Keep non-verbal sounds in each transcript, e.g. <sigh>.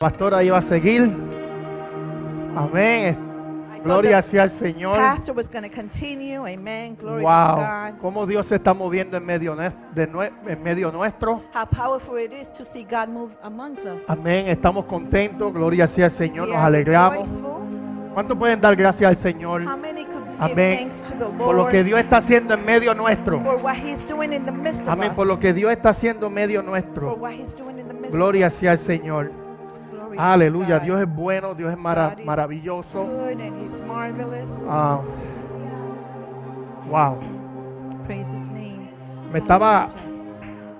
pastora iba a seguir. Amén. Gloria sea al Señor. pastor was going to continue. Amen. Glory be to Wow. God. Cómo Dios se está moviendo en medio, de en medio nuestro. How powerful it is to see God move amongst us. Amén. Estamos contentos. Gloria sea al Señor. We Nos alegramos. ¿Cuántos pueden dar gracias al Señor? How many could give Amén. Por lo que Dios está haciendo en medio nuestro. Amén. Por lo que Dios está haciendo en medio nuestro. Gloria sea al Señor. Aleluya. Dios es bueno. Dios es mara- maravilloso. Ah, wow. Praise His name. Me estaba,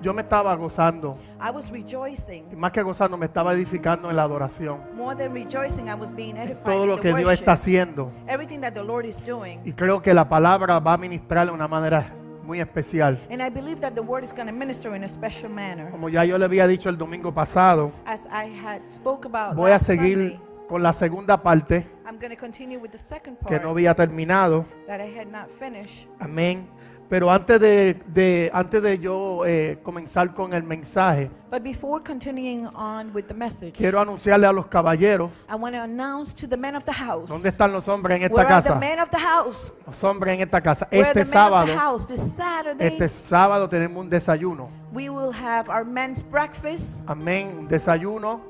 yo me estaba gozando. I was rejoicing. Y más que gozando, me estaba edificando en la adoración. More than rejoicing, I was being edified Todo lo que Dios está haciendo. Everything that the Lord is doing. Y creo que la palabra va a ministrar de una manera muy especial. And I believe that the word is going to minister in a special manner. Como ya yo le había dicho el domingo pasado, As I had spoke about voy a last seguir Sunday, con la segunda parte I'm going to continue with the second que part no había terminado. that I had not finished. Amén. Pero antes de, de- antes de yo eh, comenzar con el mensaje, But before continuing on with the message, quiero anunciarle a los caballeros, I want to announce to the men of the house. ¿dónde están los hombres en esta Where are the casa? men of the house? Los hombres en esta casa. Where are Este the men of sábado, the house? This Saturday, este sábado tenemos un desayuno. we will have our men's breakfast. Amén. Un desayuno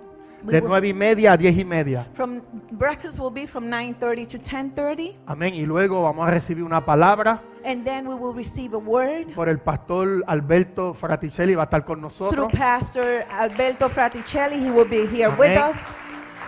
We de will- nueve y media a diez y media. From breakfast will be from 9:30 to 10:30, Amén. Y luego vamos a recibir una palabra and then we will receive a word por el pastor Alberto Fraticelli. Va a estar con through nosotros. Pastor Alberto Fraticelli. He will be here with Amén. us.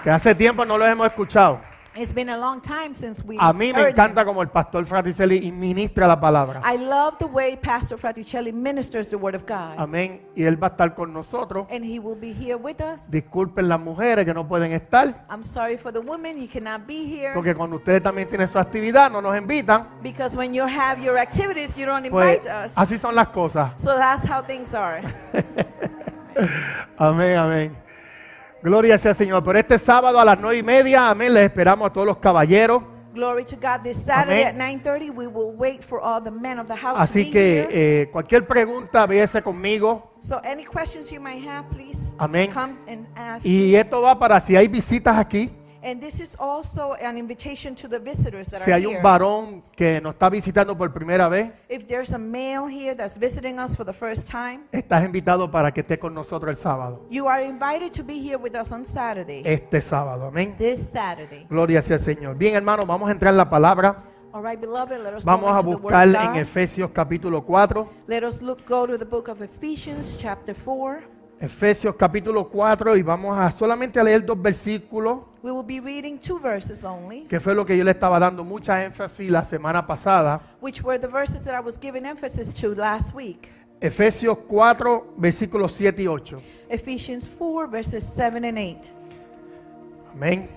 Que hace tiempo no los hemos escuchado. It's been a long time since we A mí me heard encanta him. como el pastor Fraticelli ministra la palabra. I love the way Pastor Fraticelli ministers the word of God. Amén. Y él va a estar con nosotros. and he will be here with us. Disculpen las mujeres que no pueden estar. I'm sorry for the women, you cannot be here. Porque cuando ustedes también tienen su actividad, no nos invitan. Because when you have your activities, you don't Pues invite us. así son las cosas. So that's how things are. <laughs> Amén, amén. Gloria sea Señor. Pero este sábado a las nueve y media, amén, les esperamos a todos los caballeros. Glory to God. This Saturday Amén. at 9:30, we will wait for all the men of the house Así to be que here. eh, cualquier pregunta, véase conmigo. So any questions you might have, please Amén. come and ask. Y esto va para si hay visitas aquí, and this is also an invitation to the visitors that si are hay here. un varón que nos está visitando por primera vez, If there's a male here that's visiting us for the first time, estás invitado para que esté con nosotros el sábado. you are invited to be here with us on Saturday. Este sábado, amén. This Saturday. Gloria sea al Señor. Bien, hermanos, vamos a entrar en la palabra. All right, beloved, let us Vamos go a into the buscar Word of en God. Efesios capítulo 4. Let us look, go to the book of Ephesians, chapter 4. Efesios capítulo 4 y vamos a solamente a leer dos versículos, We will be reading two verses only, que fue lo que yo le estaba dando mucha énfasis la semana pasada. which were the verses that I was giving emphasis to last week. Efesios 4, versículos 7 y 8. Ephesians 4, verses 7 and 8. Amén.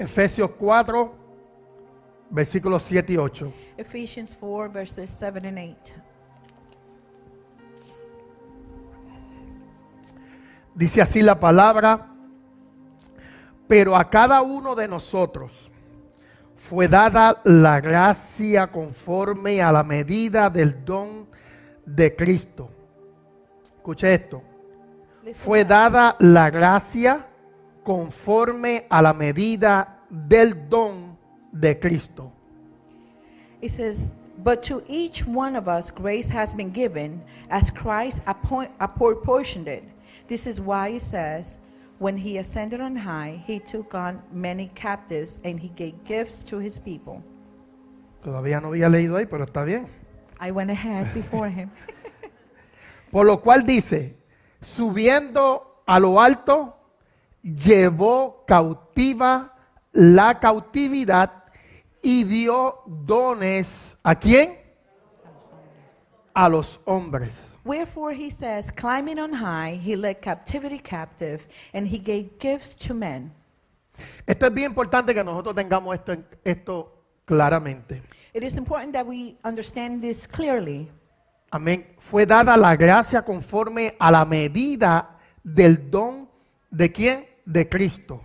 Efesios 4, versículos 7 y 8. Ephesians 4, verses 7 and 8. Dice así la palabra, pero a cada uno de nosotros fue dada la gracia conforme a la medida del don de Cristo. Escuche esto. Fue dada la gracia conforme a la medida del don de Cristo. It says, But to each one of us grace has been given as Christ apportioned it. This is why it says, When he ascended on high, he took on many captives and he gave gifts to his people. Todavía no había leído ahí, pero está bien. I went ahead before him. <laughs> Por lo cual dice, subiendo a lo alto, llevó cautiva la cautividad y dio dones a quién? A los hombres. Wherefore he says, Climbing on high, he led captivity captive and he gave gifts to men. Esto es bien importante que nosotros tengamos esto, esto claramente. It is important that we understand this clearly. Amén. Fue dada la gracia conforme a la medida del don de quién? De Cristo.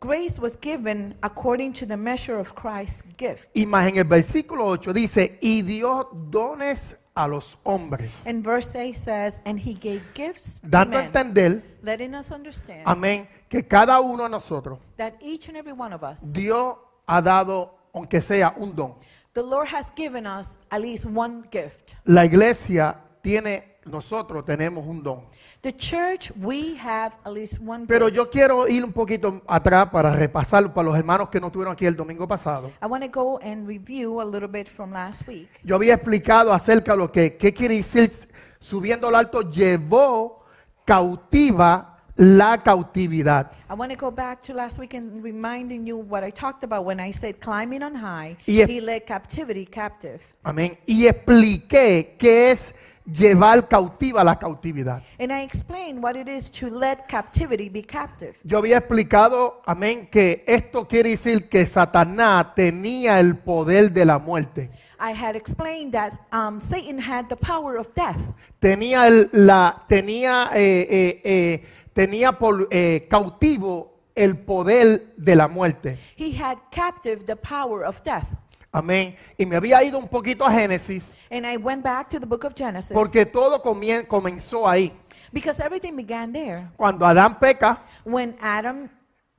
Grace was given according to the measure of Christ's gift. Y más en el versículo 8 dice, y dio dones a los hombres, And verse 8 says, And he gave gifts to dando a men, entender, letting us understand amén, que cada uno de nosotros, that each and every one of us, Dios ha dado, aunque sea un don. the Lord has given us at least one gift. La iglesia tiene, nosotros tenemos un don. The church, we have at least one Pero yo quiero ir un poquito atrás para repasarlo para los hermanos que no estuvieron aquí el domingo pasado. I want to go and review a little bit from last week. Yo había explicado acerca de lo que qué quiere decir subiendo al alto llevó cautiva la cautividad. I want to go back to last week and reminding you what I talked about when I said climbing on high, Y he led captivity captive. Amén. Y expliqué qué es llevar cautiva la cautividad. And I explained what it is to let captivity be captive. Yo había explicado, amén, que esto quiere decir que Satanás tenía el poder de la muerte. I had explained that um, Satan had the power of death. Tenía, el- la, tenía, eh, eh, eh, tenía por, eh, cautivo el poder de la muerte. He had captive the power of death. Amén. Y me había ido un poquito a Génesis And I went back to the book of Genesis porque todo comien- comenzó ahí. because everything began there. Cuando Adán peca, When Adam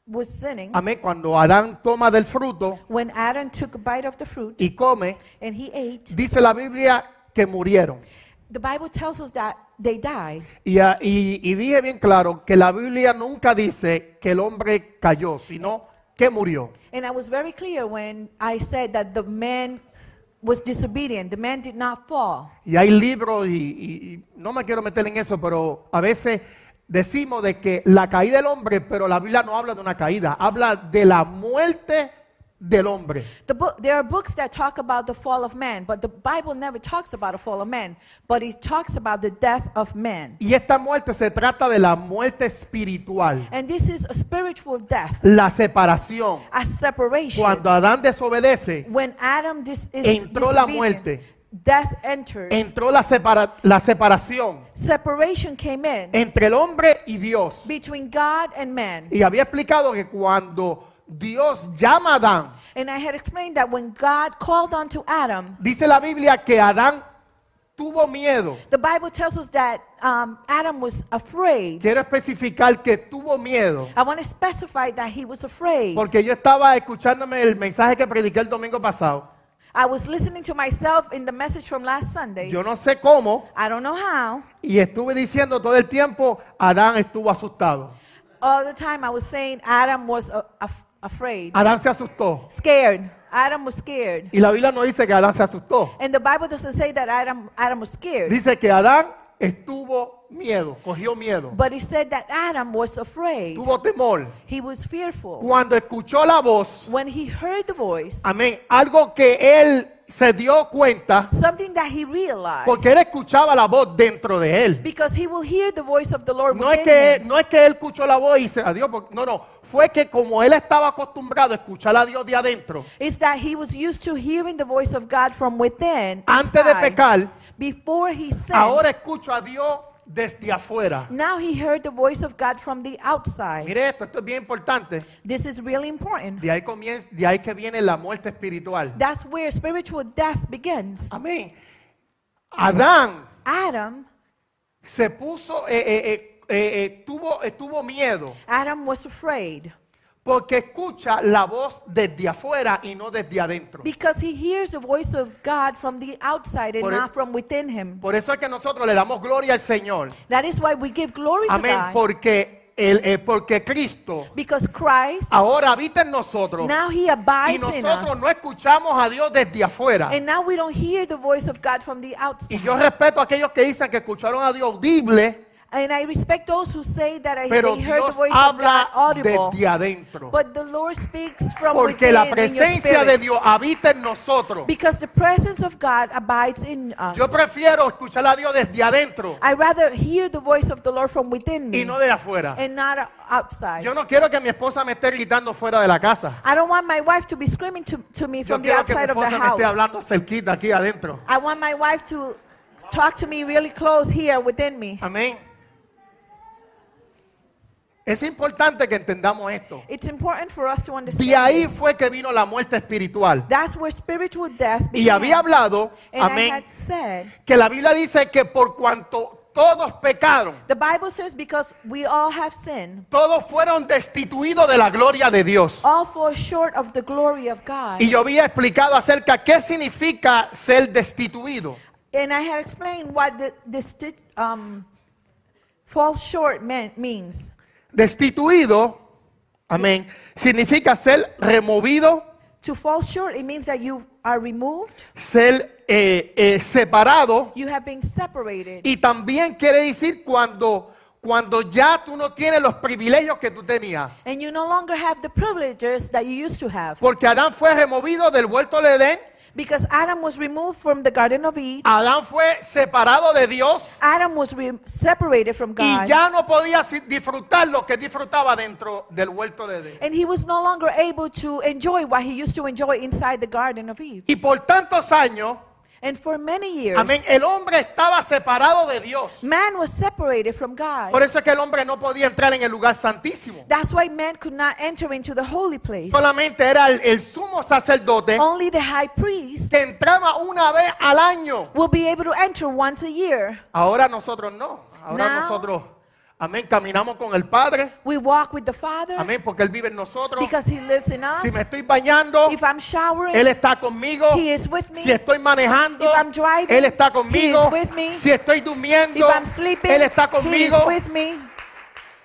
was sinning, amén, cuando Adán toma del fruto when Adam took a bite of the fruit y come, and he ate, dice la Biblia que murieron. the Bible tells us that they died. Y, ah, y- y dije bien claro que la Biblia nunca dice que el hombre cayó, sino que murió. And I was very clear when I said that the man was disobedient. The man did not fall. Y hay libros, y, y- y no me quiero meter en eso, pero a veces decimos de que la caída del hombre, pero la Biblia no habla de una caída, habla de la muerte del hombre. The book, there are books that talk about the fall of man, but the Bible never talks about a fall of man, but it talks about the death of man. Y esta muerte se trata de la muerte espiritual, And this is a spiritual death, la separación. a separation. Cuando Adán desobedece, when Adam dis- is Entró la muerte. death entered. entró la, separa- la separación Separation came in entre el hombre y Dios. between God and man. Y había explicado que cuando Dios llama a Adán, And I had explained that when God called unto Adam, dice la Biblia que Adán tuvo miedo. the Bible tells us that um, Adam was afraid. Quiero especificar que tuvo miedo. I want to specify that he was afraid. Porque yo estaba escuchándome el mensaje que prediqué el domingo pasado. I was listening to myself in the message from last Sunday. Yo no sé cómo. I don't know how. Y estuve diciendo todo el tiempo, Adán estuvo asustado. All the time I was saying Adam was uh, af- afraid, Adán se asustó. scared. Adam was scared. Y la Biblia no dice que Adán se asustó. And the Bible doesn't say that Adam, Adam was scared. Dice que Adán estuvo miedo, cogió miedo, But it said that Adam was afraid. tuvo temor. He was fearful. Cuando escuchó la voz, When he heard the voice, amén, algo que él se dio cuenta, something that he realized, porque él escuchaba la voz dentro de él. because he will hear the voice of the Lord No es, que, him. no es que él escuchó la voz y dice adiós, porque- no, no, fue que como él estaba acostumbrado a escuchar a Dios de adentro, It's that he was used to hearing the voice of God from within. antes de pecar, Before he sinned, ahora escucho a Dios desde afuera. now he heard the voice of God from the outside. Mire esto, esto es bien importante. This is really important. De ahí, comienza, de ahí que viene la muerte espiritual. That's where spiritual death begins. Amén. Adán Adam, se puso, eh, eh, eh, eh, eh, tuvo, eh, tuvo miedo Adam was afraid porque escucha la voz desde afuera y no desde adentro. because he hears the voice of God from the outside and Por e- not from within him. Por eso es que nosotros le damos gloria al Señor. That is why we give glory to Amén. God Porque, el, eh, porque Cristo because Christ ahora habita en nosotros. now he Y abides in nosotros us. no escuchamos a Dios desde afuera. And now we don't hear the voice of God from the Y outside. yo respeto a aquellos que dicen que escucharon a Dios audible, And I respect those who say that I, pero they heard the Dios voice of God habla audible. desde adentro. But the Lord speaks from Porque within la in your presencia spirit. de Dios habita en nosotros. Because the presence of God abides in us. Yo prefiero escuchar a Dios desde adentro I rather hear the voice of the Lord from within me y no de afuera. and not outside. Yo no quiero que mi esposa me esté gritando fuera de la casa. I don't want my wife to be screaming to, to me Yo from the quiero que mi outside of the esposa me esté house. hablando cerquita aquí adentro. I want my wife to talk to me really close here within me. Amén. Es importante que entendamos esto. It's important for us to understand. De ahí this. fue que vino la muerte espiritual. That's where spiritual death Y había hablado, and I amén, had said, que la Biblia dice que por cuanto todos pecaron, the Bible says, because we all have sinned, todos fueron destituidos de la gloria de Dios. all fall short of the glory of God. Y yo había explicado acerca qué significa ser destituido. And I had explained what the, the um, fall short meant, means. Destituido, amén, significa ser removido, To fall short, it means that you are removed, ser eh, eh, separado you have been separated. y también quiere decir cuando, cuando ya tú no tienes los privilegios que tú tenías. And you no longer have the privileges that you used to have. Porque Adán fue removido del huerto de Edén, Because Adam was removed from the Garden of Eden. Adán fue separado de Dios Adam was separated from y God. ya no podía disfrutar lo que disfrutaba dentro del huerto de Edén. And he was no longer able to enjoy what he used to enjoy inside the Garden of Eve. Y por tantos años, And for many years, amén, el hombre estaba separado de Dios. man was separated from God. Por eso es que el hombre no podía entrar en el lugar santísimo. That's why man could not enter into the holy place. Solamente era el, el sumo sacerdote Only the high priest que entraba una vez al año. will be able to enter once a year. Ahora nosotros no. Ahora Now- nosotros, amén, caminamos con el Padre. We walk with the Father Amén, porque Él vive en nosotros. because he lives in us. Si me estoy bañando, If I'm showering, Él está conmigo. He is with me. Si estoy manejando, If I'm driving, Él está He conmigo. is with me. Si estoy durmiendo, if I'm sleeping, Él está he is conmigo. with me.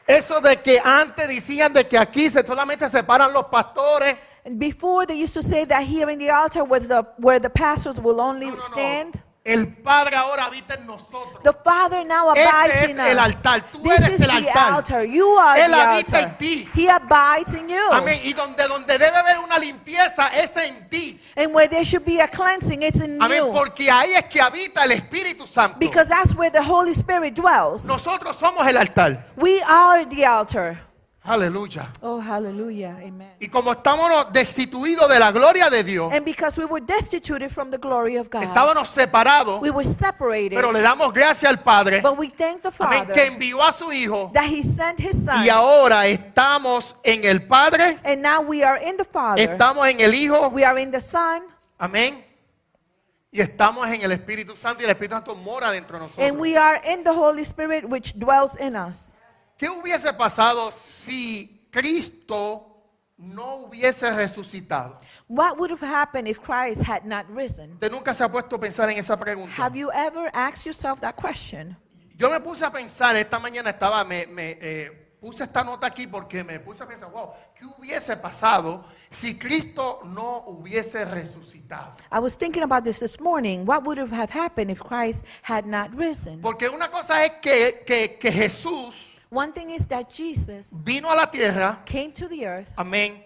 Eso de que antes decían de que aquí se solamente separan los pastores. And before they used to say that here in the altar was the where the pastors will only No, no, no. El Padre ahora habita en nosotros. The Father now Este abides es in el us. altar. Tú This eres is el the altar. altar. You are Él the habita altar. en ti. He abides in you. Amén. Y donde, donde debe haber una limpieza es en ti. And where there should be a cleansing, it's in Amén. you. Porque ahí es que habita el Espíritu Santo. Because that's where the Holy Spirit dwells. Nosotros somos el altar. We are the altar. Aleluya. Oh, hallelujah. Amen. Y como estamos destituidos de la gloria de Dios, And because we were destituted from the glory of God, estábamos separados, we were separated. pero le damos gracias al Padre, But we thank the amén, Father que envió a su Hijo that He sent His Son. y ahora estamos en el Padre, And now we are in the Father. estamos en el Hijo, We are in the Son. amén, y estamos en el Espíritu Santo y el Espíritu Santo mora dentro de And nosotros. we are in the Holy Spirit which dwells in us. ¿Qué hubiese pasado si Cristo no hubiese resucitado? What would have happened if Christ had not risen? Usted nunca se ha puesto a pensar en esa pregunta. Have you ever asked yourself that question? Yo me puse a pensar, esta mañana estaba, me, me, eh, puse esta nota aquí porque me puse a pensar, wow, ¿qué hubiese pasado si Cristo no hubiese resucitado? I was thinking about this this morning. What would have have happened if Christ had not risen? Porque una cosa es que, que, que Jesús One thing is that Jesus vino a la tierra, came to the earth. amén,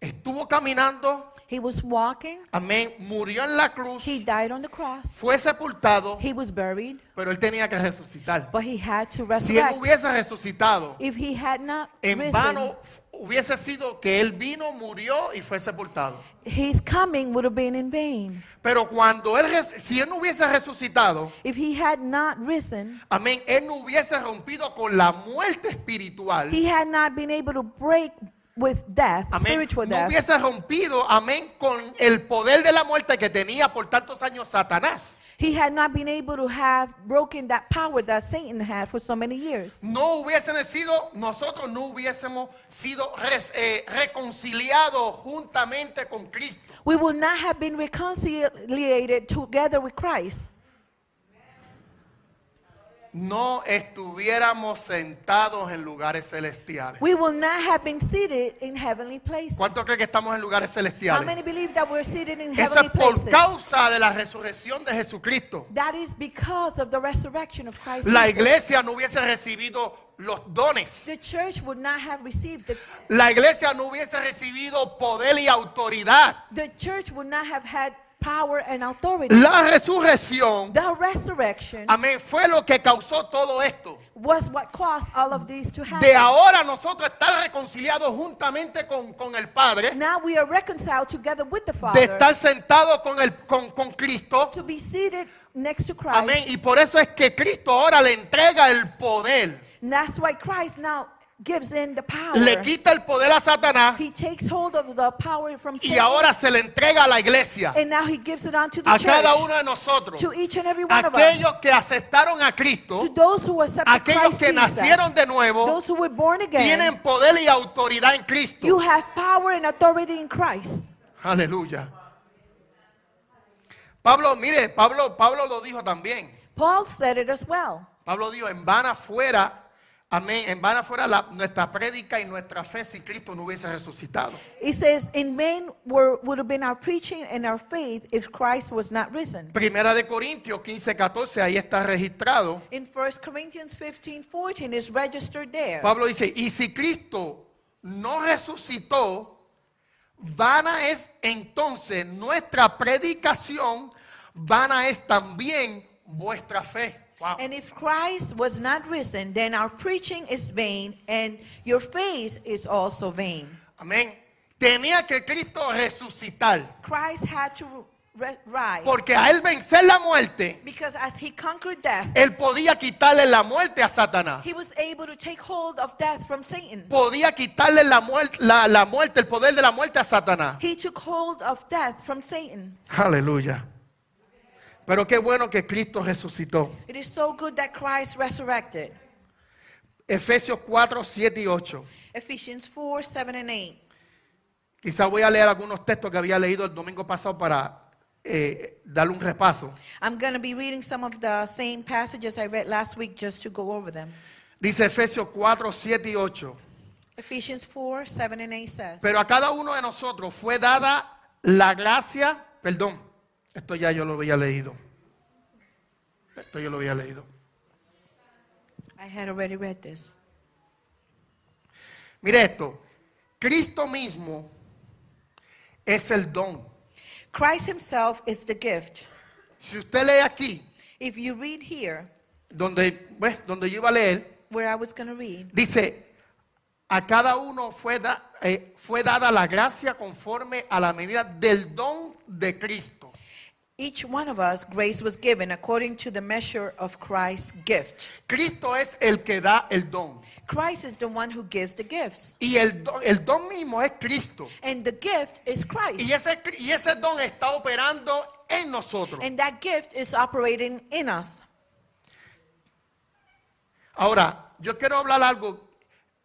estuvo caminando, He was walking. amén, murió en la cruz, He died on the cross. fue sepultado, He was buried, pero él tenía que resucitar. but he had to Si él resurrect. hubiese resucitado, If he had not en risen, vano hubiese sido que él vino, murió y fue sepultado. his coming would have been in vain. Pero cuando él, si él no hubiese resucitado, If he had not risen, amén, él no hubiese rompido con la muerte espiritual. he had not been able to break with death, Amén. spiritual No death. hubiese rompido, amén, con el poder de la muerte que tenía por tantos años Satanás. He had not been able to have broken that power that Satan had for so many years. No hubiesen sido, nosotros no hubiésemos sido res- eh, reconciliados juntamente con Cristo. We will not have been reconciliated together with Christ. No estuviéramos sentados en lugares celestiales. We will not have been seated in heavenly places. ¿Cuántos creen que estamos en lugares How celestiales? many believe that we're seated in Eso heavenly es por places? causa de la resurrección de Jesucristo. That is because of the resurrection of Christ. La iglesia no hubiese recibido los dones. The church would not have received the, La iglesia no hubiese recibido poder y autoridad. the church would not have had power and authority. La resurrección, The resurrection amén, fue lo que causó todo esto. was what caused all of these to happen. De ahora nosotros estar reconciliados juntamente con, con el Padre, Now we are reconciled together with the de Father estar sentados con, el, con, con Cristo. to be seated next to Christ. Amén. Y por eso es que Cristo ahora le entrega el poder. And that's why Christ now gives in the power. le quita el poder a Satanás He takes hold of the power from y Satan. ahora se le entrega a la iglesia, and now he gives it the a church. cada uno de nosotros, to each and every one of us. aquellos que aceptaron a Cristo, To those who accepted aquellos Christ que Jesus. nacieron de nuevo, Those who were born again. tienen poder y autoridad en Cristo. You have power and authority in Christ. Aleluya. Pablo, mire, Pablo, Pablo lo dijo también. Paul said it as well. Pablo dijo, en vana fuera, amén, en vana fuera la- nuestra prédica y nuestra fe si Cristo no hubiese resucitado. He says, In vain were, would have been our preaching and our faith if Christ was not risen. Primera de Corintios 15, 14, ahí está registrado. In 1 Corinthians 15 14 is registered there. Pablo dice, y si Cristo no resucitó, vana es entonces nuestra predicación, vana es también vuestra fe. Wow. And if Christ was not risen, then our preaching is vain and your faith is also vain. Amén. Tenía que Cristo resucitar, Christ had to rise porque a él vencer la muerte, because as he conquered death, él podía quitarle la muerte a Satanás. he was able to take hold of death from Satan. Podía quitarle la muerte, la, la muerte, el poder de la muerte a Satanás. He took hold of death from Satan. Aleluya. Pero qué bueno que Cristo resucitó. It is so good that Christ resurrected. Efesios 4, 7 y 8. Ephesians 4 7 and 8. Quizá voy a leer algunos textos que había leído el domingo pasado para eh, darle un repaso. I'm going to be reading some of the same passages I read last week just to go over them. Dice Efesios 4, 7 y 8. Ephesians 4 7 and 8 says, Pero a cada uno de nosotros fue dada la gracia, perdón, esto ya yo lo había leído. Esto yo lo había leído. I had already read this. Mire esto, Cristo mismo es el don. Christ himself is the gift. Si usted lee aquí, If you read here, donde, pues, donde yo iba a leer, where I was read, dice, a cada uno fue, da- eh, fue dada la gracia conforme a la medida del don de Cristo. Each one of us, grace was given according to the measure of Christ's gift. Cristo es el que da el don. Christ is the one who gives the gifts. Y el don, el don mismo es Cristo. And the gift is Christ. Y ese, y ese don está operando en nosotros. And that gift is operating in us. Ahora, yo quiero hablar algo,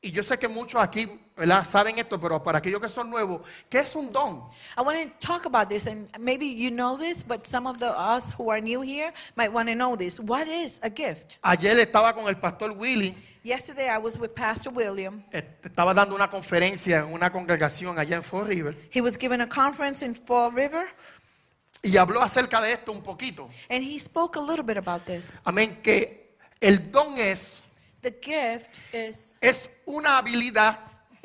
y yo sé que muchos aquí ¿verdad? saben esto, pero para aquellos que son nuevos, ¿qué es un don? I want to talk about this, and maybe you know this, but some of the us who are new here might want to know this. What is a gift? Ayer estaba con el pastor Willy, Yesterday I was with Pastor William. estaba dando una conferencia en una congregación allá en Fall River, He was giving a conference in Fall River, y habló acerca de esto un poquito. and he spoke a little bit about this. Amén, que el don es, The gift is es una habilidad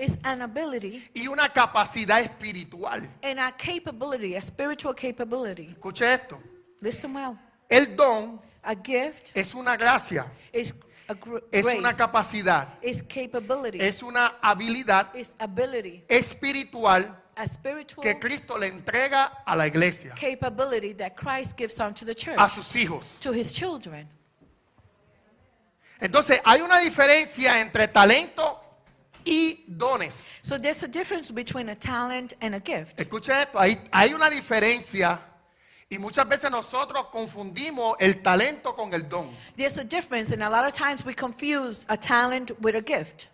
is an ability y una capacidad espiritual. and a capability, a spiritual capability. Escuche esto, Listen well. el don A gift es una gracia, is a gr- es una grace, capacidad, is capability, es una habilidad is ability, espiritual a spiritual que Cristo le entrega a la iglesia, capability that Christ gives unto the church, a sus hijos. to his children. Entonces, hay una diferencia entre talento y dones. So there's a difference between a talent and a gift. Escuche esto, hay, hay una diferencia y muchas veces nosotros confundimos el talento con el don. There's a difference, and a lot of times we confuse a talent with a gift.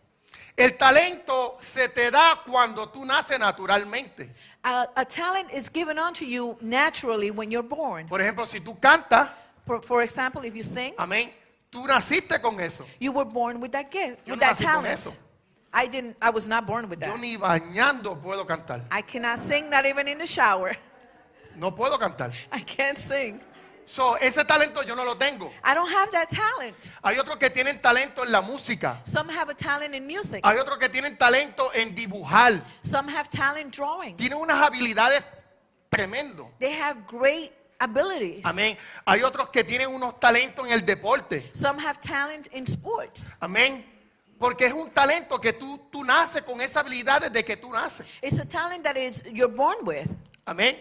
El talento se te da cuando tú naces naturalmente. A, a talent is given unto you naturally when you're born. Por ejemplo, si tú cantas, For, for example, if you sing, amén, tú naciste con eso. you were born with that gift, Yo with no that nací con talent. eso. I didn't. I was not born with Yo that. ni bañando puedo cantar. I cannot sing, not even in the shower. No puedo cantar. <laughs> I can't sing. So, ese talento yo no lo tengo. I don't have that talent. Hay otros que tienen talento en la música. Some have a talent in music. Hay otros que tienen talento en dibujar. Some have talent drawing. Tienen unas habilidades tremendas. They have great abilities. Amén. Hay otros que tienen unos talentos en el deporte. Some have talent in sports. Amén. Porque es un talento que tú, tú naces con esa habilidad desde que tú naces. It's a talent that is you're born with. Amén.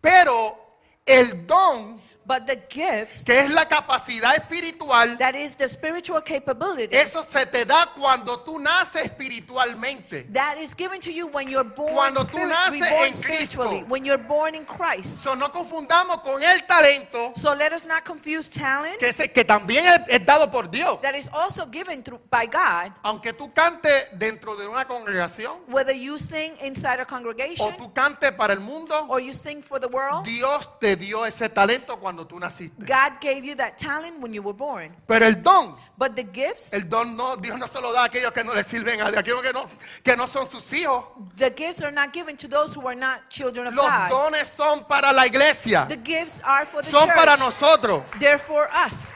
Pero el don But the gifts, que es la capacidad espiritual, that is the spiritual capability, eso se te da cuando tú naces espiritualmente. that is given to you when you're born, Cuando tú naces en spiritually, Cristo. when you're born in Christ. So, no confundamos con el talento So let us not confuse talent que, se- que también es, es dado por Dios. that is also given through, by God, Aunque tú cantes dentro de una congregación whether you sing inside a o congregation tú cantes para el mundo, or you sing for the world. Dios te dio ese talento cuando tú naciste. God gave you that talent when you were born. Pero el don, But the gifts, el don no, Dios no se lo da a aquellos que no le sirven a aquellos que no, que no son sus hijos. the gifts are not given to those who are not children of Los God. dones son para la iglesia, The gifts are for the son para church. nosotros. They're for us.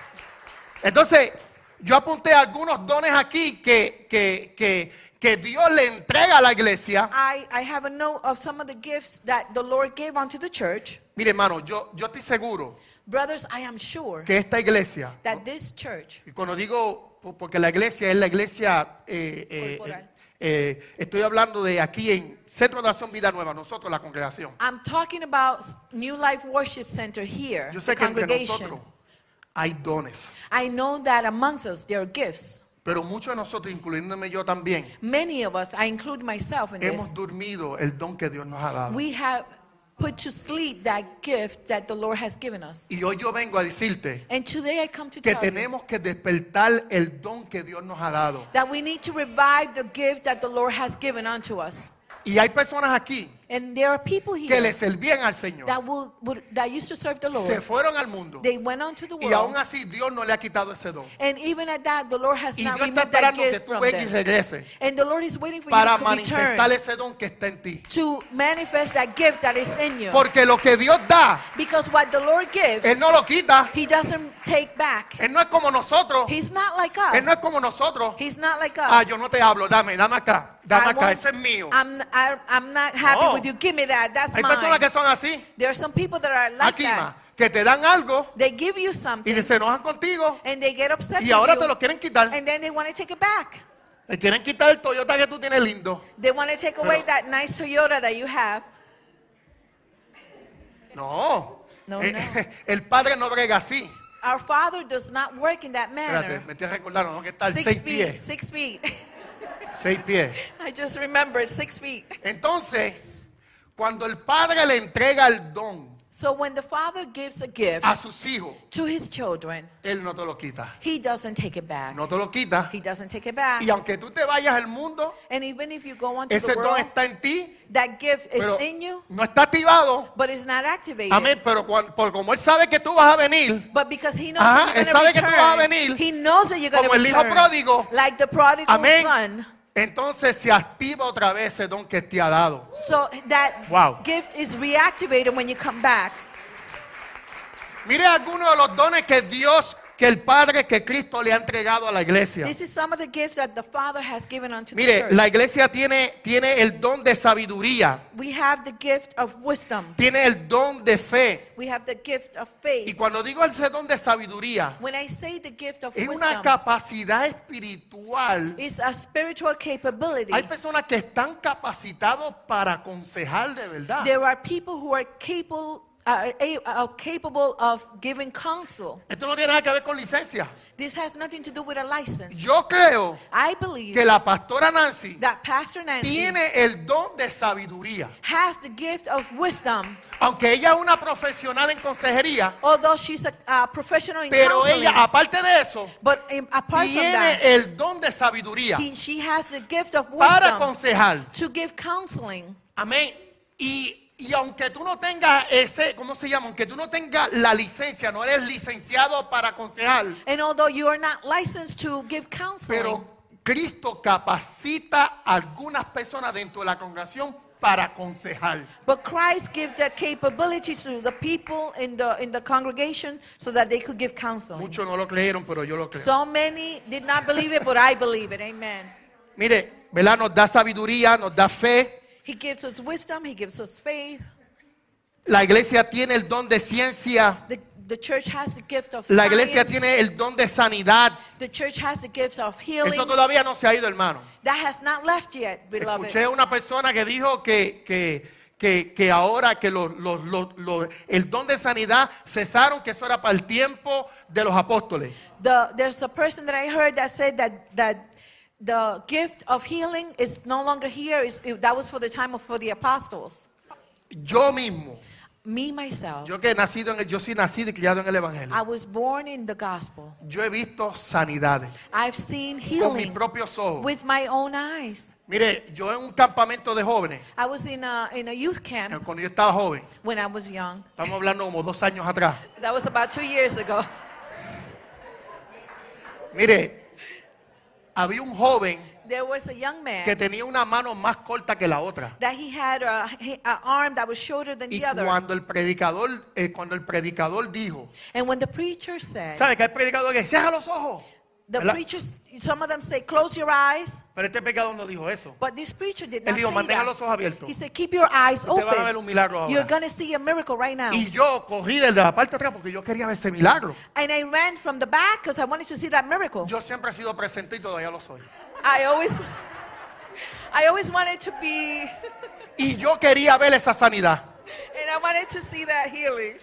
Entonces, yo apunté algunos dones aquí que, que, que, que Dios le entrega a la iglesia. I, I have a note of some of the gifts that the Lord gave unto the church. Mire, hermano, yo, yo estoy seguro Brothers, I am sure que esta iglesia, that this church, y cuando digo, po- porque la iglesia es la iglesia, eh, eh, Corporal. eh, estoy hablando de aquí en Centro de Oración Vida Nueva, nosotros la congregación. I'm talking about New Life Worship Center here, Yo the sé que entre nosotros hay dones, I know that amongst us there are gifts. pero muchos de nosotros, incluyéndome yo también, Many of us, I include myself in hemos this, dormido el don que Dios nos ha dado. we have put to sleep that gift that the Lord has given us. Y hoy yo vengo a decirte And today I come to que tell you tenemos que despertar el don que Dios nos ha dado. that we need to revive the gift that the Lord has given unto us. Y hay personas aquí And there are people que here le servían al Señor, that will, would, that used to serve the se Lord. fueron al mundo They went on to the y aún world. así Dios no le ha quitado ese don. And even at that, the Lord has Y not Dios está removed that esperando que gift tú from vengas y them. regreses And the Lord is waiting for para you to manifestar ese don que está en ti. to manifest that gift that is in you. Porque lo que Dios da, Because what the Lord gives, Él no lo quita. He doesn't take back. Él no es como nosotros. He's not like Él no es us. como nosotros. He's not like us. Ah, yo no te hablo, dame, dame acá, dame I acá, won't- ese es mío. I'm, I, I'm not happy No. With you. Give me that. That's Hay personas que son así, There are some people that are like aquí that. que te dan algo They give you y something se enojan contigo and they get upset y ahora you, te lo quieren quitar. and then they want to take it back. Te quieren quitar el Toyota que tú tienes lindo. They want to take away Pero- that nice Toyota that you have. No. No, Eh, no. <laughs> El padre no brega así. Our Father does not work in that Espérate, manner. me estoy recordando, ¿no? Que está Six seis feet, pies. six feet. Seis pies. <laughs> I just remembered six feet. Entonces, cuando el padre le entrega el don So when the Father gives a gift a sus hijos, to his children, él no te lo quita. he doesn't take it back. No te lo quita. He doesn't take it back. Y aunque tú te vayas al mundo, And even if you go on to ese the don está en ti, that gift is pero in you, no está activado. but it's not activated. Amén. Pero por como él sabe que tú vas a venir, But because he knows Ajá, that él you're sabe going que tú vas a venir he knows that you're going to como el hijo pródigo. Like the prodigal amén. son. Entonces se activa otra vez ese don que te ha dado. So that Wow. gift is reactivated when you come back. Mire algunos de los dones que Dios, que el Padre, que Cristo le ha entregado a la iglesia. This is some of the gifts that the Father has given unto the Mire, church. la iglesia tiene, tiene el don de sabiduría, we have the gift of wisdom. tiene el don de fe. We have the gift of Y faith. cuando digo ese don de sabiduría, When I say the gift of es una wisdom, capacidad espiritual. it's a spiritual capability. Hay personas que están capacitados para aconsejar de verdad. There are people who are capable, are, capable of giving counsel. Esto no tiene nada que ver con licencia. This has nothing to do with a license. Yo creo I believe que la pastora Nancy that Pastor Nancy tiene el don de sabiduría. has the gift of wisdom, Aunque ella es una profesional en consejería, although she's a, a professional in pero counseling. ella, aparte de eso, but um, apart from tiene that, el don de sabiduría he, she has the gift of para wisdom aconsejar. to give counseling. Amén. Y, y aunque tú no tengas ese, ¿cómo se llama? Aunque tú no tengas la licencia, no eres licenciado para aconsejar, And although you are not licensed to give counseling, pero Cristo capacita a algunas personas dentro de la congregación para aconsejar. but Christ gave that capability to the people in the in the congregation so that they could give counseling. Muchos no lo creyeron, pero yo lo creo. So many did not believe it, but I believe it. Amen. Mire, ¿verdad? Nos da sabiduría, nos da fe. He gives us wisdom. He gives us faith. La iglesia tiene el don de ciencia. The, the church has the gift of La iglesia science. tiene el don de sanidad. The church has the gift of healing. Eso todavía no se ha ido, hermano. That has not left yet, beloved. Escuché una persona que dijo que, que, que, que ahora que los- los- los- el don de sanidad cesaron, que eso era para el tiempo de los apóstoles. The, there's a person that I heard that said that, that the gift of healing is no longer here. It's- it- that was for the time of for the apostles. Yo mismo, Me, myself, yo que he nacido en el, yo soy nacido y criado en el Evangelio. I was born in the gospel. Yo he visto sanidades I've seen con mis healing propios ojos. with my own eyes. Mire, yo en un campamento de jóvenes, I was in a, in a youth camp cuando yo estaba joven, when I was young. estamos hablando como dos años atrás. That was about two years ago. Mire, había un joven There was a young que man tenía una mano más corta que la otra. that he had a, a arm that was shorter than Y the other. cuando el predicador, eh, cuando el predicador dijo, And when the preacher said, ¿sabe que hay predicadores que cierra los ojos? The ¿verdad? preachers, some of them say, close your eyes. Pero este no dijo eso. But this preacher did Él not dijo, say mantenga that. los ojos abiertos. He said, keep your eyes Usted va a ver un open. milagro ahora. You're going to see a miracle right now. Y yo desde la parte de atrás porque yo quería ver ese milagro. And I ran from the back because I wanted to see that miracle. Yo siempre he sido presente y todavía lo soy. I always, <laughs> I always wanted to be, Y yo quería ver esa sanidad. <laughs> and I wanted to see that healing.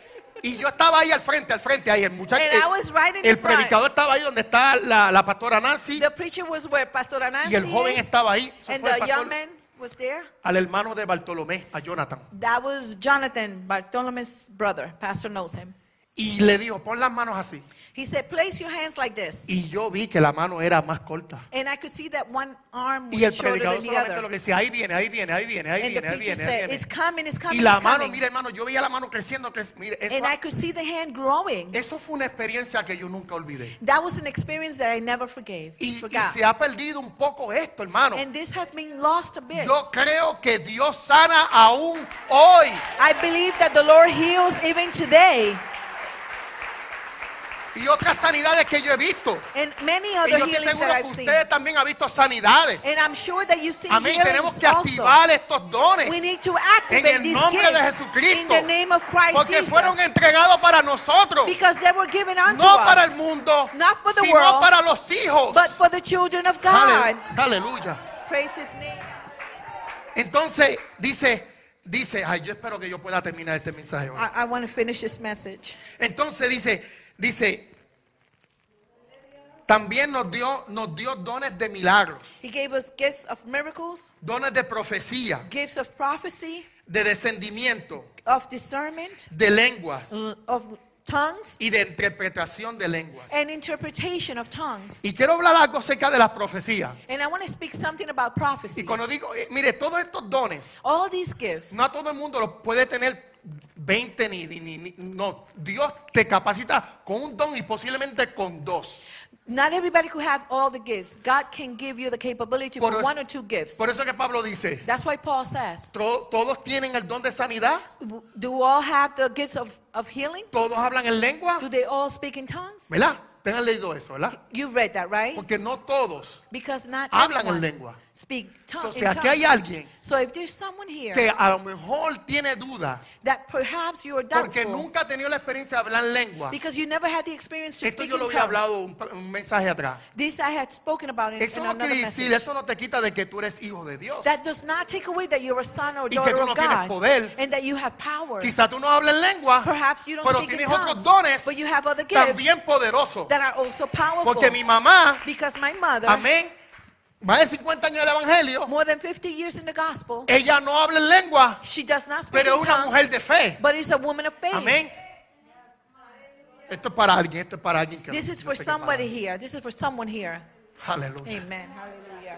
Y yo estaba ahí al frente, al frente, ahí el muchacho. And I was right in el predicador estaba ahí donde está la, la pastora Nancy. The preacher was where Pastor Anansi Y el joven is, estaba ahí. And el the young man was there. Al hermano de Bartolomé, a Jonathan. That was Jonathan, Bartholomeo's brother. Pastor knows him. Y le dijo, pon las manos así. He said, place your hands like this. Y yo vi que la mano era más corta. And I could see that one arm was Y el predicador solamente lo que decía, ahí viene, ahí viene, ahí viene, ahí And viene, ahí viene, ahí said, viene. it's coming, it's coming, Y la it's mano, coming. mira hermano, yo veía la mano creciendo, creciendo. Mire, eso, And I could see the hand growing. eso fue una experiencia que yo nunca olvidé. That was an experience that I never forgave, Y, se ha perdido un poco esto, hermano. And this has been lost a bit. Yo creo que Dios sana aún hoy. I believe that the Lord heals even today. Y otras sanidades que yo he visto. And many Y other yo estoy seguro que usted también ha visto sanidades. And I'm sure that you've seen Amén. Tenemos que also. activar estos dones. We need to En el nombre de Jesucristo. in the name of Christ Porque Jesus. fueron entregados para nosotros. Because they were given unto No us, para el mundo, Not for the sino world, para los hijos. but for the children of God. Ale- Aleluya. Praise His name. Entonces dice, dice, ay, yo espero que yo pueda terminar este mensaje hoy. I, I want to finish this message. Entonces dice, dice, también nos dio, nos dio dones de milagros, He gave us gifts of miracles, dones de profecía, gifts of prophecy, de descendimiento, of discernment, de lenguas uh, of tongues, y de interpretación de lenguas. and interpretation of tongues. Y quiero hablar algo acerca de las profecías. And I want to speak something about prophecy. Y cuando digo, eh, mire, todos estos dones, All these gifts, no a todo el mundo los puede tener 20 ni, ni, ni- no. Dios te capacita con un don y posiblemente con dos. not everybody could have all the gifts. God can give you the capability Por for eso- one or two gifts. Por eso que Pablo dice, That's why Paul says, "Tro- todos tienen el don de sanidad, do all have the gifts of, of healing? todos hablan en lengua, Do they all speak in tongues? ¿verdad? Tengan leído eso, ¿verdad? You've read that, right? Porque no todos Because not hablan en lengua. speak O tongue, sea, in que hay alguien So if there's someone here que a lo mejor tiene duda that perhaps you are porque nunca ha tenido la experiencia de hablar lengua. because you never had the experience to Esto speak yo lo in había tongues. hablado un, un mensaje atrás. This I had spoken about in, Eso in no another quiere decir, message. eso no te quita de que tú eres hijo de Dios. That does not take away that you're a son or Y que tú no of tienes God poder. and that you have power. Quizá tú no hablas en lengua, Perhaps you don't pero speak in tienes tongues, otros dones but you have other gifts también poderosos. That are also powerful. Porque mi mamá, because my mother, amén, más de 50 años del Evangelio, more than 50 years in the gospel, ella no habla en lengua, she does not speak pero es una mujer de fe. but is a woman of faith. Amén. Esto es para alguien, esto es para alguien que This is for que es para somebody here. This is for someone here. Hallelujah. Amen. Hallelujah.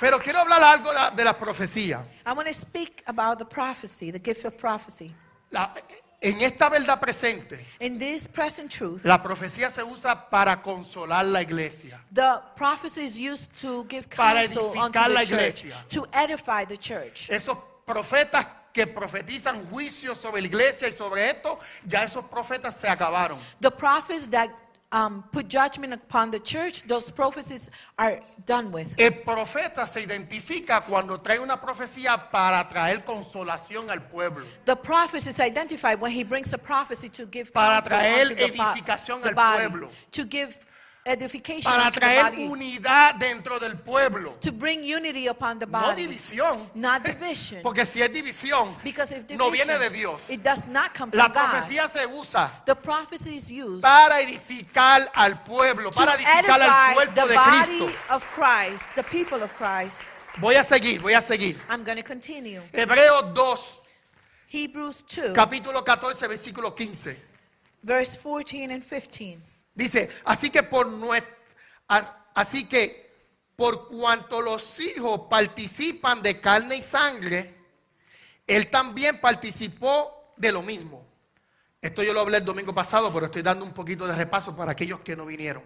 Pero quiero hablar algo de la, de la profecía. I want to speak about the prophecy, the gift of prophecy. La- en esta verdad presente, In this present truth, la profecía se usa para consolar la iglesia. the prophecy is used to give Para edificar la the church, iglesia. to edify the church. Esos profetas que profetizan juicios sobre la iglesia y sobre esto, ya esos profetas se acabaron. The prophets that um, put judgment upon the church, those prophecies are done with. El profeta se identifica cuando trae una profecía para traer consolación al pueblo. The prophet is identified when he brings a prophecy to give Para traer unto the, bo- edificación al body, pueblo. to give edification para the traer body, unidad dentro del pueblo. to bring unity upon the No body, división. not <laughs> division. Porque si es división, Because if no viene de Dios. it does not come La from God. profecía se usa The prophecy is used para edificar al pueblo, to para edificar al edify cuerpo the de body Cristo. of Christ, the people of Christ. Voy a seguir, voy a seguir. I'm going to continue. Hebreos 2, Hebrews 2, capítulo 14, versículo 15. verse 14 and 15. Dice, así que por nues- a- así que por cuanto los hijos participan de carne y sangre, él también participó de lo mismo. Esto yo lo hablé el domingo pasado, pero estoy dando un poquito de repaso para aquellos que no vinieron.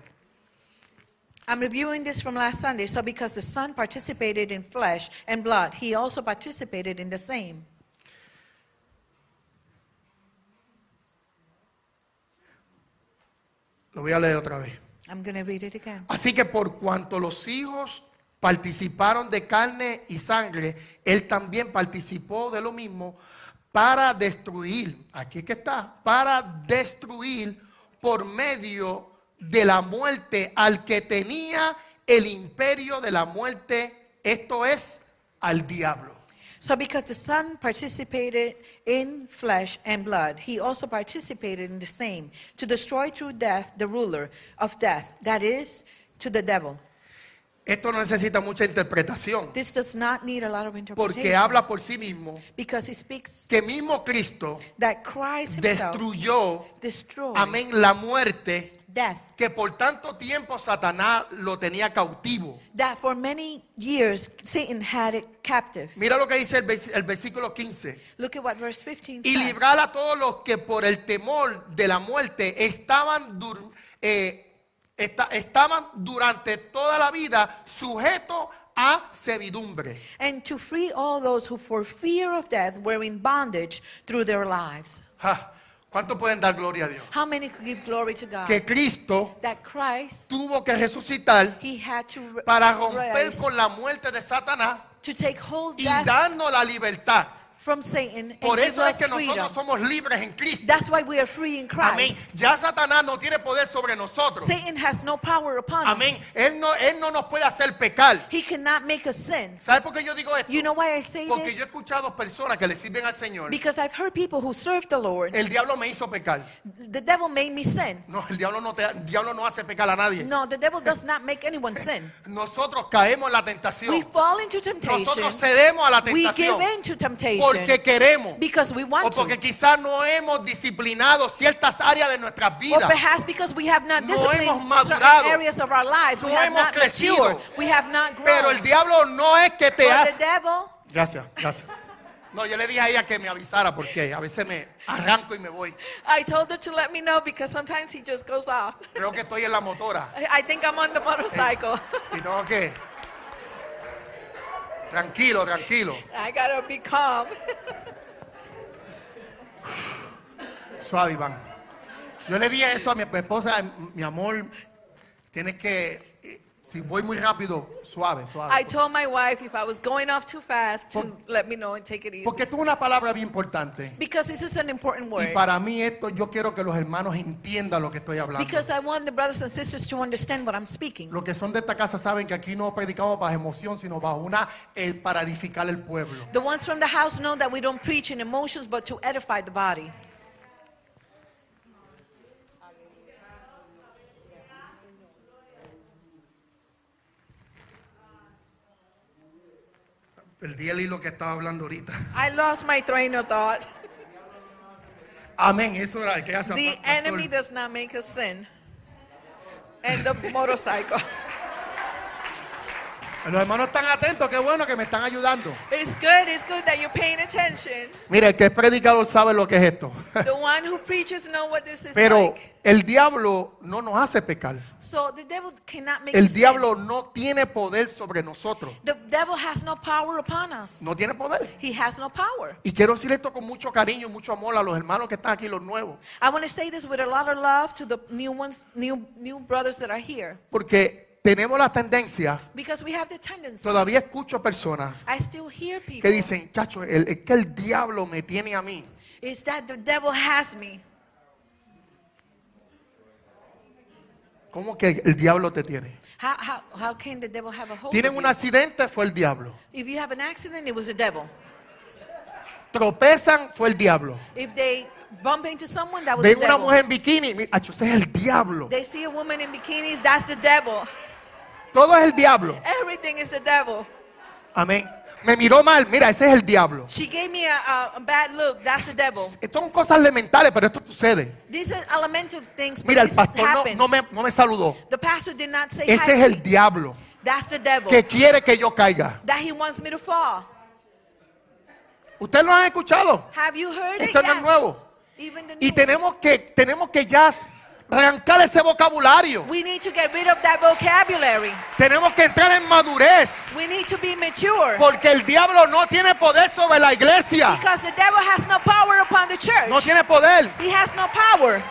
I'm reviewing this from last Sunday. So, because the Son participated in flesh and blood, he also participated in the same. Lo voy a leer otra vez. I'm going to read it again. Así que por cuanto los hijos participaron de carne y sangre, él también participó de lo mismo para destruir, aquí que está, para destruir por medio de la muerte al que tenía el imperio de la muerte, esto es al diablo. So, because the Son participated in flesh and blood, he also participated in the same to destroy through death the ruler of death, that is, to the devil. Esto no necesita mucha interpretación, This does not need a lot of porque interpretation habla por sí mismo because he speaks que mismo Cristo that Christ himself destruyó, destroyed amén, la muerte death. que por tanto tiempo Satanás lo tenía cautivo. That for many years Satan had it captive. Mira lo que dice el, vers- el versículo 15. Look at what verse 15 Y says. librar a todos los que por el temor de la muerte estaban, eh, esta- estaban durante toda la vida sujetos a servidumbre. And to free all those who for fear of death were in bondage through their lives. ¿Cuánto pueden dar gloria a Dios? How many could give glory to God? Que Cristo that Christ, tuvo que resucitar he had to r- para romper rise con la muerte de Satanás to take hold y death darnos la libertad. From Satan and Por give eso es que freedom. nosotros somos libres en Cristo. That's why we are free in Amén. Christ. Ya Satanás no tiene poder sobre nosotros. Satan has no power upon Amén. us. Él no, él no nos puede hacer pecar. He cannot make us sin. ¿Sabe por qué yo digo esto? You know why I say Porque yo he this? escuchado personas que le sirven al Señor. Because I've heard people who serve the Lord. El diablo me hizo pecar. The devil made me sin. No, el diablo no, te, el diablo no hace pecar a nadie. No, the devil does not make anyone <laughs> sin. Nosotros caemos en la We tentación. fall into temptation. Nosotros cedemos a la We give tentación in to temptation porque queremos. because we O want to. porque quizás no hemos disciplinado ciertas áreas de nuestras Or vidas. perhaps because we have not No hemos madurado. areas of our lives. We No have hemos not crecido. matured. We have not Pero el grown. diablo no es que te But the hace. devil, Gracias, gracias. No, yo le dije a ella que me avisara porque a veces me arranco y me voy. I told her to let me know because sometimes he just goes off. Creo que estoy en la motora I think I'm on the motorcycle. <laughs> y tengo que. Tranquilo, tranquilo. I gotta be calm. Suave, Iván. Yo le dije eso a mi esposa, mi amor, tienes que, si voy muy rápido, suave, suave. I told my wife if I was going off too fast to Por- let me know and take it easy. Porque esto es una palabra bien importante. Because this is an important Y word. para mí esto, yo quiero que los hermanos entiendan lo que estoy hablando. Because I want the brothers and sisters to understand what I'm speaking. Los que son de esta casa saben que aquí no predicamos bajo emoción, sino bajo una, eh, para edificar el pueblo. The ones from the house know that we don't preach in emotions but to edify the body. Perdí el hilo que estaba hablando ahorita. I lost my train of thought. Amén, eso era el que hace The enemy does not make us sin. And the motorcycle. Los hermanos están atentos, qué bueno que me están ayudando. It's good, it's good that you're paying attention. Mira, el que es predicador sabe lo que es esto. The one who preaches know what this is Pero like. el diablo no nos hace pecar. So the devil cannot make El sin. diablo no tiene poder sobre nosotros. The devil has no power upon us. No tiene poder. He has no power. Y quiero decir esto con mucho cariño mucho amor a los hermanos que están aquí, los nuevos. I want to say this with a lot of love to the new ones, new new brothers that are here, Porque tenemos la tendencia, because we have the tendency. todavía escucho personas I still hear people. que dicen, chacho, el- es que el diablo me tiene a mí. Is that the devil has me? ¿Cómo que el diablo te tiene? How, how, how can the devil have a hold Tienen un accidente, fue el diablo. If you have an accident, it was the devil. Tropezan, fue el diablo. If they bump into someone, that was Ven the una devil. mujer en bikini, ese es el diablo. They see a woman in bikinis, that's the devil. Todo es el diablo. Everything is the devil. Amén. Me miró mal, mira, ese es el diablo. She gave me a, bad look, that's the devil. Esto son cosas elementales, pero esto sucede. These are elemental things, Mira, el pastor no, no me, no me saludó. The pastor did not say Ese es el diablo That's the devil. que quiere que yo caiga. That he wants me to fall. ¿Ustedes lo han escuchado? Have you heard it? Esto no es nuevo. Even the Y tenemos que, tenemos que ya arrancar ese vocabulario. We need to get rid of that vocabulary. Tenemos que entrar en madurez. We need to be mature. Porque el diablo no tiene poder sobre la iglesia. Because the devil has no power upon the church. No tiene poder. He has no power.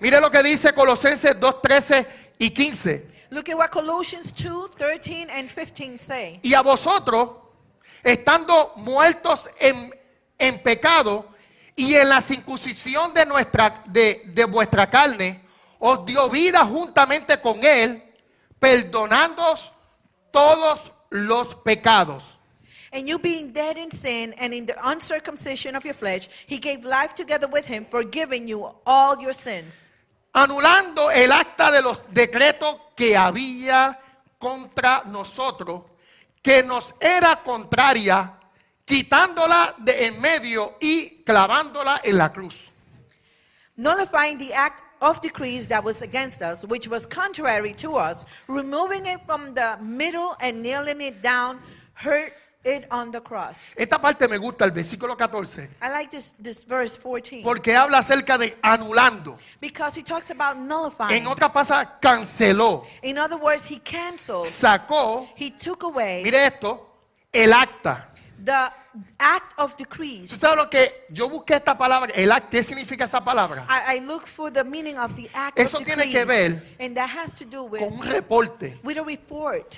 Mire lo que dice Colosenses 2, 13 y 15. Look at what Colossians 2 13 and 15 say. Y a vosotros, estando muertos en, en pecado y en la circuncisión de, nuestra, de, de vuestra carne, os dio vida juntamente con él, perdonándoos todos los pecados. And you being dead in sin and in the uncircumcision of your flesh, he gave life together with him, forgiving you all your sins. anulando el acta de los decretos que había contra nosotros, que nos era contraria, quitándola de en medio y clavándola en la cruz. nullifying the act of decrees that was against us, which was contrary to us, removing it from the middle and nailing it down, hurt it on the cross. Esta parte me gusta, el versículo 14, I like this, this verse 14 porque habla acerca de anulando. because he talks about nullifying. En otra pasa, canceló, In other words, he canceled, sacó, he took away mire esto, el acta. The act of ¿Tú decrees. sabes lo que yo busqué esta palabra? El acta, ¿qué significa esa palabra? I, I look for the meaning of the act Eso of tiene decrees, que ver and that has to do with, Con un reporte. with a report.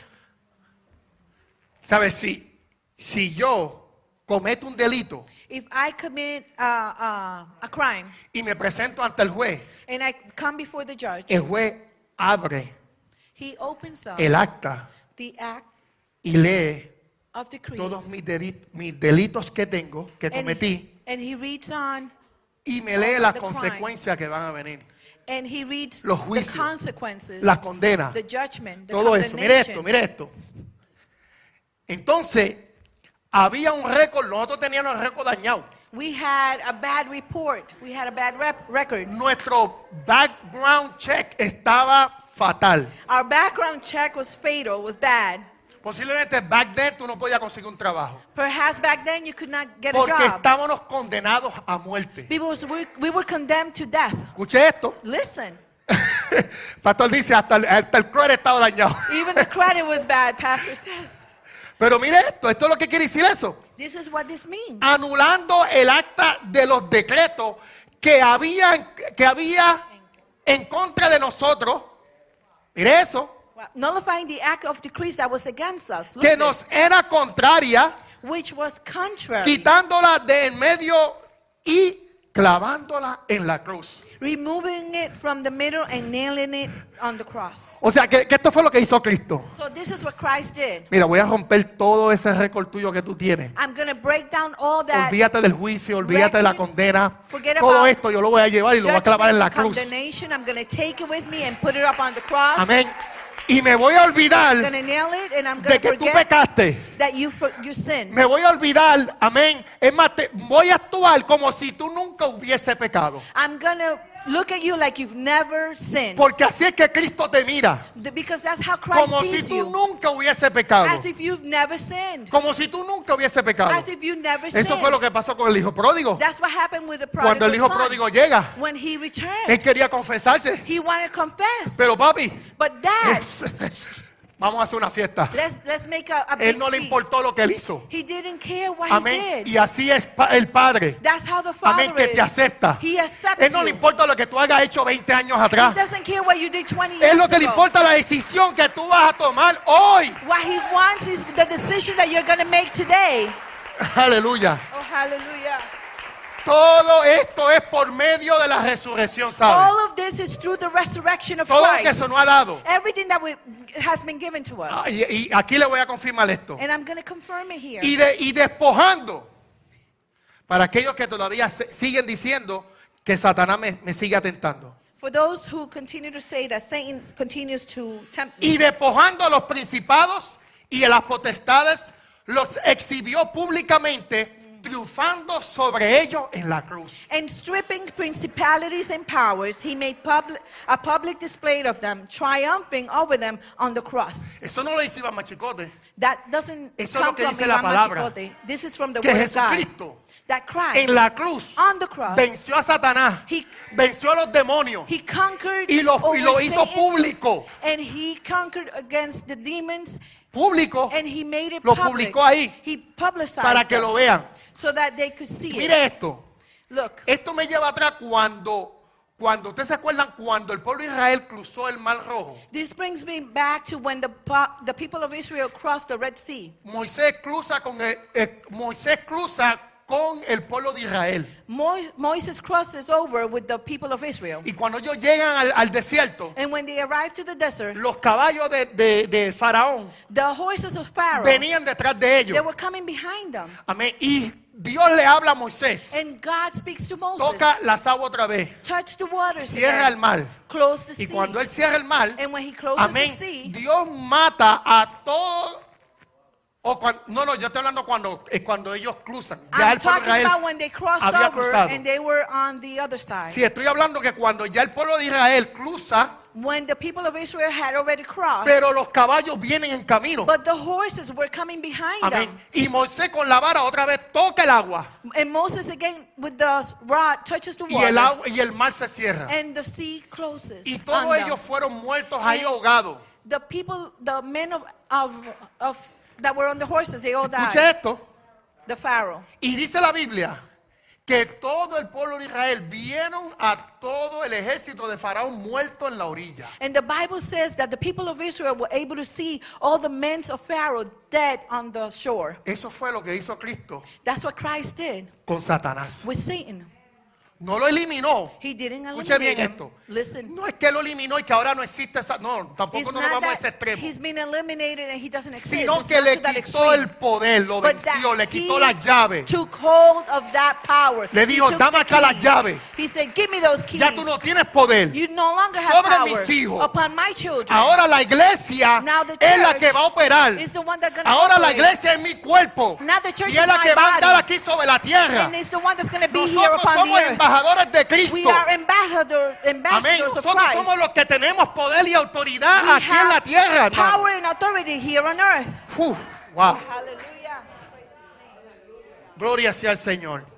¿Sabes? Si, si yo cometo un delito If I commit uh, uh, a crime y me presento ante el juez, and I come before the judge, el juez abre he opens up el acta the act y lee of decrees. todos mis, mis delitos que tengo, que and, cometí, and he reads on y me lee las the crimes. consecuencias que van a venir, and he reads Los the juicios, consequences, las condenas, the judgment, the todo eso. Mire esto, mire esto. Entonces, había un récord, nosotros teníamos el récord dañado. We had a bad report. We had a bad rep- record. Nuestro background check estaba fatal. Our background check was fatal, was bad. Posiblemente back then tú no podías conseguir un trabajo. Perhaps back then you could not get a Porque job. estábamos condenados a muerte. Because we, we were condemned to death. Escuche esto. Listen, <laughs> Pastor dice, hasta el, hasta el credit estaba dañado. <laughs> even the credit was bad, Pastor says. Pero mire esto, esto es lo que quiere decir eso. This is what this means. Anulando el acta de los decretos que había, que había en contra de nosotros. Mire eso. Nullifying the act of decrees that was against us, Look Que nos era contraria, which was contrary, quitándola de en medio y clavándola en la cruz. removing it from the middle and nailing it on the cross. O sea, que, que esto fue lo que hizo Cristo. So this is what Christ did. Mira, voy a romper todo ese récord tuyo que tú tienes. I'm going to break down all that Olvídate del juicio, olvídate de la condena. Todo esto yo lo voy a llevar y lo voy a clavar en la cruz. I'm going to take it with me and put it up on the cross. Amén. Y me voy a olvidar de que tú pecaste. you for, you. Me voy a olvidar, amén. Es más, te- voy a actuar como si tú nunca hubiese pecado. I'm to look at you like you've never sinned. Porque así es que Cristo te mira. The- Because that's how Christ Como sees si tú you. nunca hubiese pecado. As if you've never sinned. Como si tú nunca hubiese pecado. As if you never sinned. Eso fue lo que pasó con el hijo pródigo. That's what happened with the Cuando prodigal el hijo son. pródigo llega, When he returned, él quería confesarse. he wanted to confess. Pero papi, But dad, <laughs> vamos a hacer una fiesta. let's, let's make a, a big Él no le feast. importó lo que él hizo. He didn't care what Amén. he did. Y así es el Padre. That's how the Amén. Que te acepta. He Él no you. le importa lo que tú hayas hecho 20 años He atrás. doesn't care what you did 20 years Es lo que le ago. importa la decisión que tú vas a tomar hoy. What he wants is the decision that you're going to make today. Aleluya. Oh, hallelujah. Todo esto es por medio de la resurrección, ¿sabe? All of this is through the resurrection of Todo lo que Christ. se nos ha dado. Everything that we, has been given to us. Ah, Y, y aquí le voy a confirmar esto. And I'm going to confirm it here. Y, de- y despojando. Para aquellos que todavía se- siguen diciendo que Satanás me, me sigue atentando. For those who continue to say that Satan continues to tempt me. Y despojando a los principados y a las potestades, los exhibió públicamente, triunfando sobre ellos en la cruz. And stripping principalities and powers, he made public, a public display of them, triumphing over them on the cross. Eso no lo dice Iván Machicote. That doesn't Eso es lo come que from dice la palabra. Machicote. This is from the Que word of God. Jesucristo That Christ en la cruz on the cross, venció a Satanás, He- venció a los demonios he conquered y lo, y lo hizo Satan, público. and he conquered against the demons Público and he made it Lo public. publicó ahí He publicized para que lo vean. so that they could see it. Mire esto. Look, Esto me lleva atrás cuando, cuando ustedes se acuerdan cuando el pueblo de Israel cruzó el Mar Rojo. this brings me back to when the, the people of Israel crossed the Red Sea. Moisés cruza con el, eh, Moisés cruza con el pueblo de Israel. Mo- Moses crosses over with the people of Israel. Y cuando ellos llegan al, al desierto, And when they arrived to the desert, los caballos de, de- de Faraón the horses of Pharaoh, venían detrás de they ellos. were coming behind them. Amén. Y Dios le habla a Moisés. And God speaks to Moses. Toca las aguas otra vez. Touch the waters Cierra again. el mar. Close the Y sea. cuando él cierra el mar, And when he closes amén, the sea, Dios mata a todos. O no, no, yo estoy hablando cuando, es cuando ellos cruzan. Ya I'm el pueblo de talking Israel about when they crossed había over cruzado. and they were on the other side. Sí, estoy hablando que cuando ya el pueblo de Israel cruza, When the people of Israel had already crossed, pero los caballos vienen en camino. but the horses were coming behind Amén. them. Y Moisés con la vara otra vez toca el agua And Moses again with the rod touches the y el, water agua, y el mar se cierra. and the sea closes. Y on todos them. ellos fueron muertos ahí ahogados. The people, the men of, of, of that were on the horses, they all Escuche died. esto. The Pharaoh. Y dice la Biblia que todo el pueblo de Israel vieron a todo el ejército de Faraón muerto en la orilla. And the Bible says that the people of Israel were able to see all the men of Pharaoh dead on the shore. Eso fue lo que hizo Cristo That's what Christ did con Satanás. with Satan. No lo eliminó. He didn't Escuche bien eliminate him. esto. Listen, No es que lo eliminó y que ahora no existe esa. No, it's tampoco no nos vamos a ese that extremo. he's been eliminated and he doesn't exist. Sino It's que le that quitó el poder, lo But venció, that le quitó las llaves. Took hold of that power. Le He dijo, "Dame acá las keys." llaves. He said, "Give me those keys." Ya tú no tienes poder. You no longer have Sobre power mis hijos. upon my children. Ahora la iglesia Now the es la que va a operar. is the one gonna Ahora la operate. iglesia es mi cuerpo. Now the church Y es la que va a andar aquí sobre la tierra. and it's the one that's going to be here Nosotros upon the somos earth. Embajadores de We Cristo. Amén. Nosotros somos los que tenemos poder y autoridad We aquí en la tierra, power and authority here on earth. Uf, wow. Gloria sea al Señor.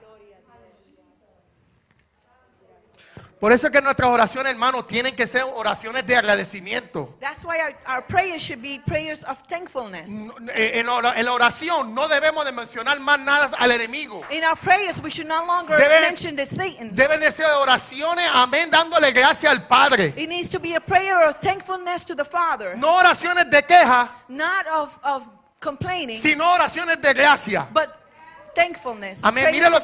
Por eso es que nuestras oraciones, hermanos, tienen que ser oraciones de agradecimiento. That's why our, our prayers should be prayers of thankfulness. No, eh, En la oración no debemos de mencionar más nada al enemigo. In our prayers, we should no longer Debe- mention the Satan. Deben de ser oraciones, amén, dándole gracias al Padre. It needs to be a prayer of thankfulness to the Father, No oraciones de queja, not of, of complaining, sino oraciones de gracia. but thankfulness. Amén. Lo,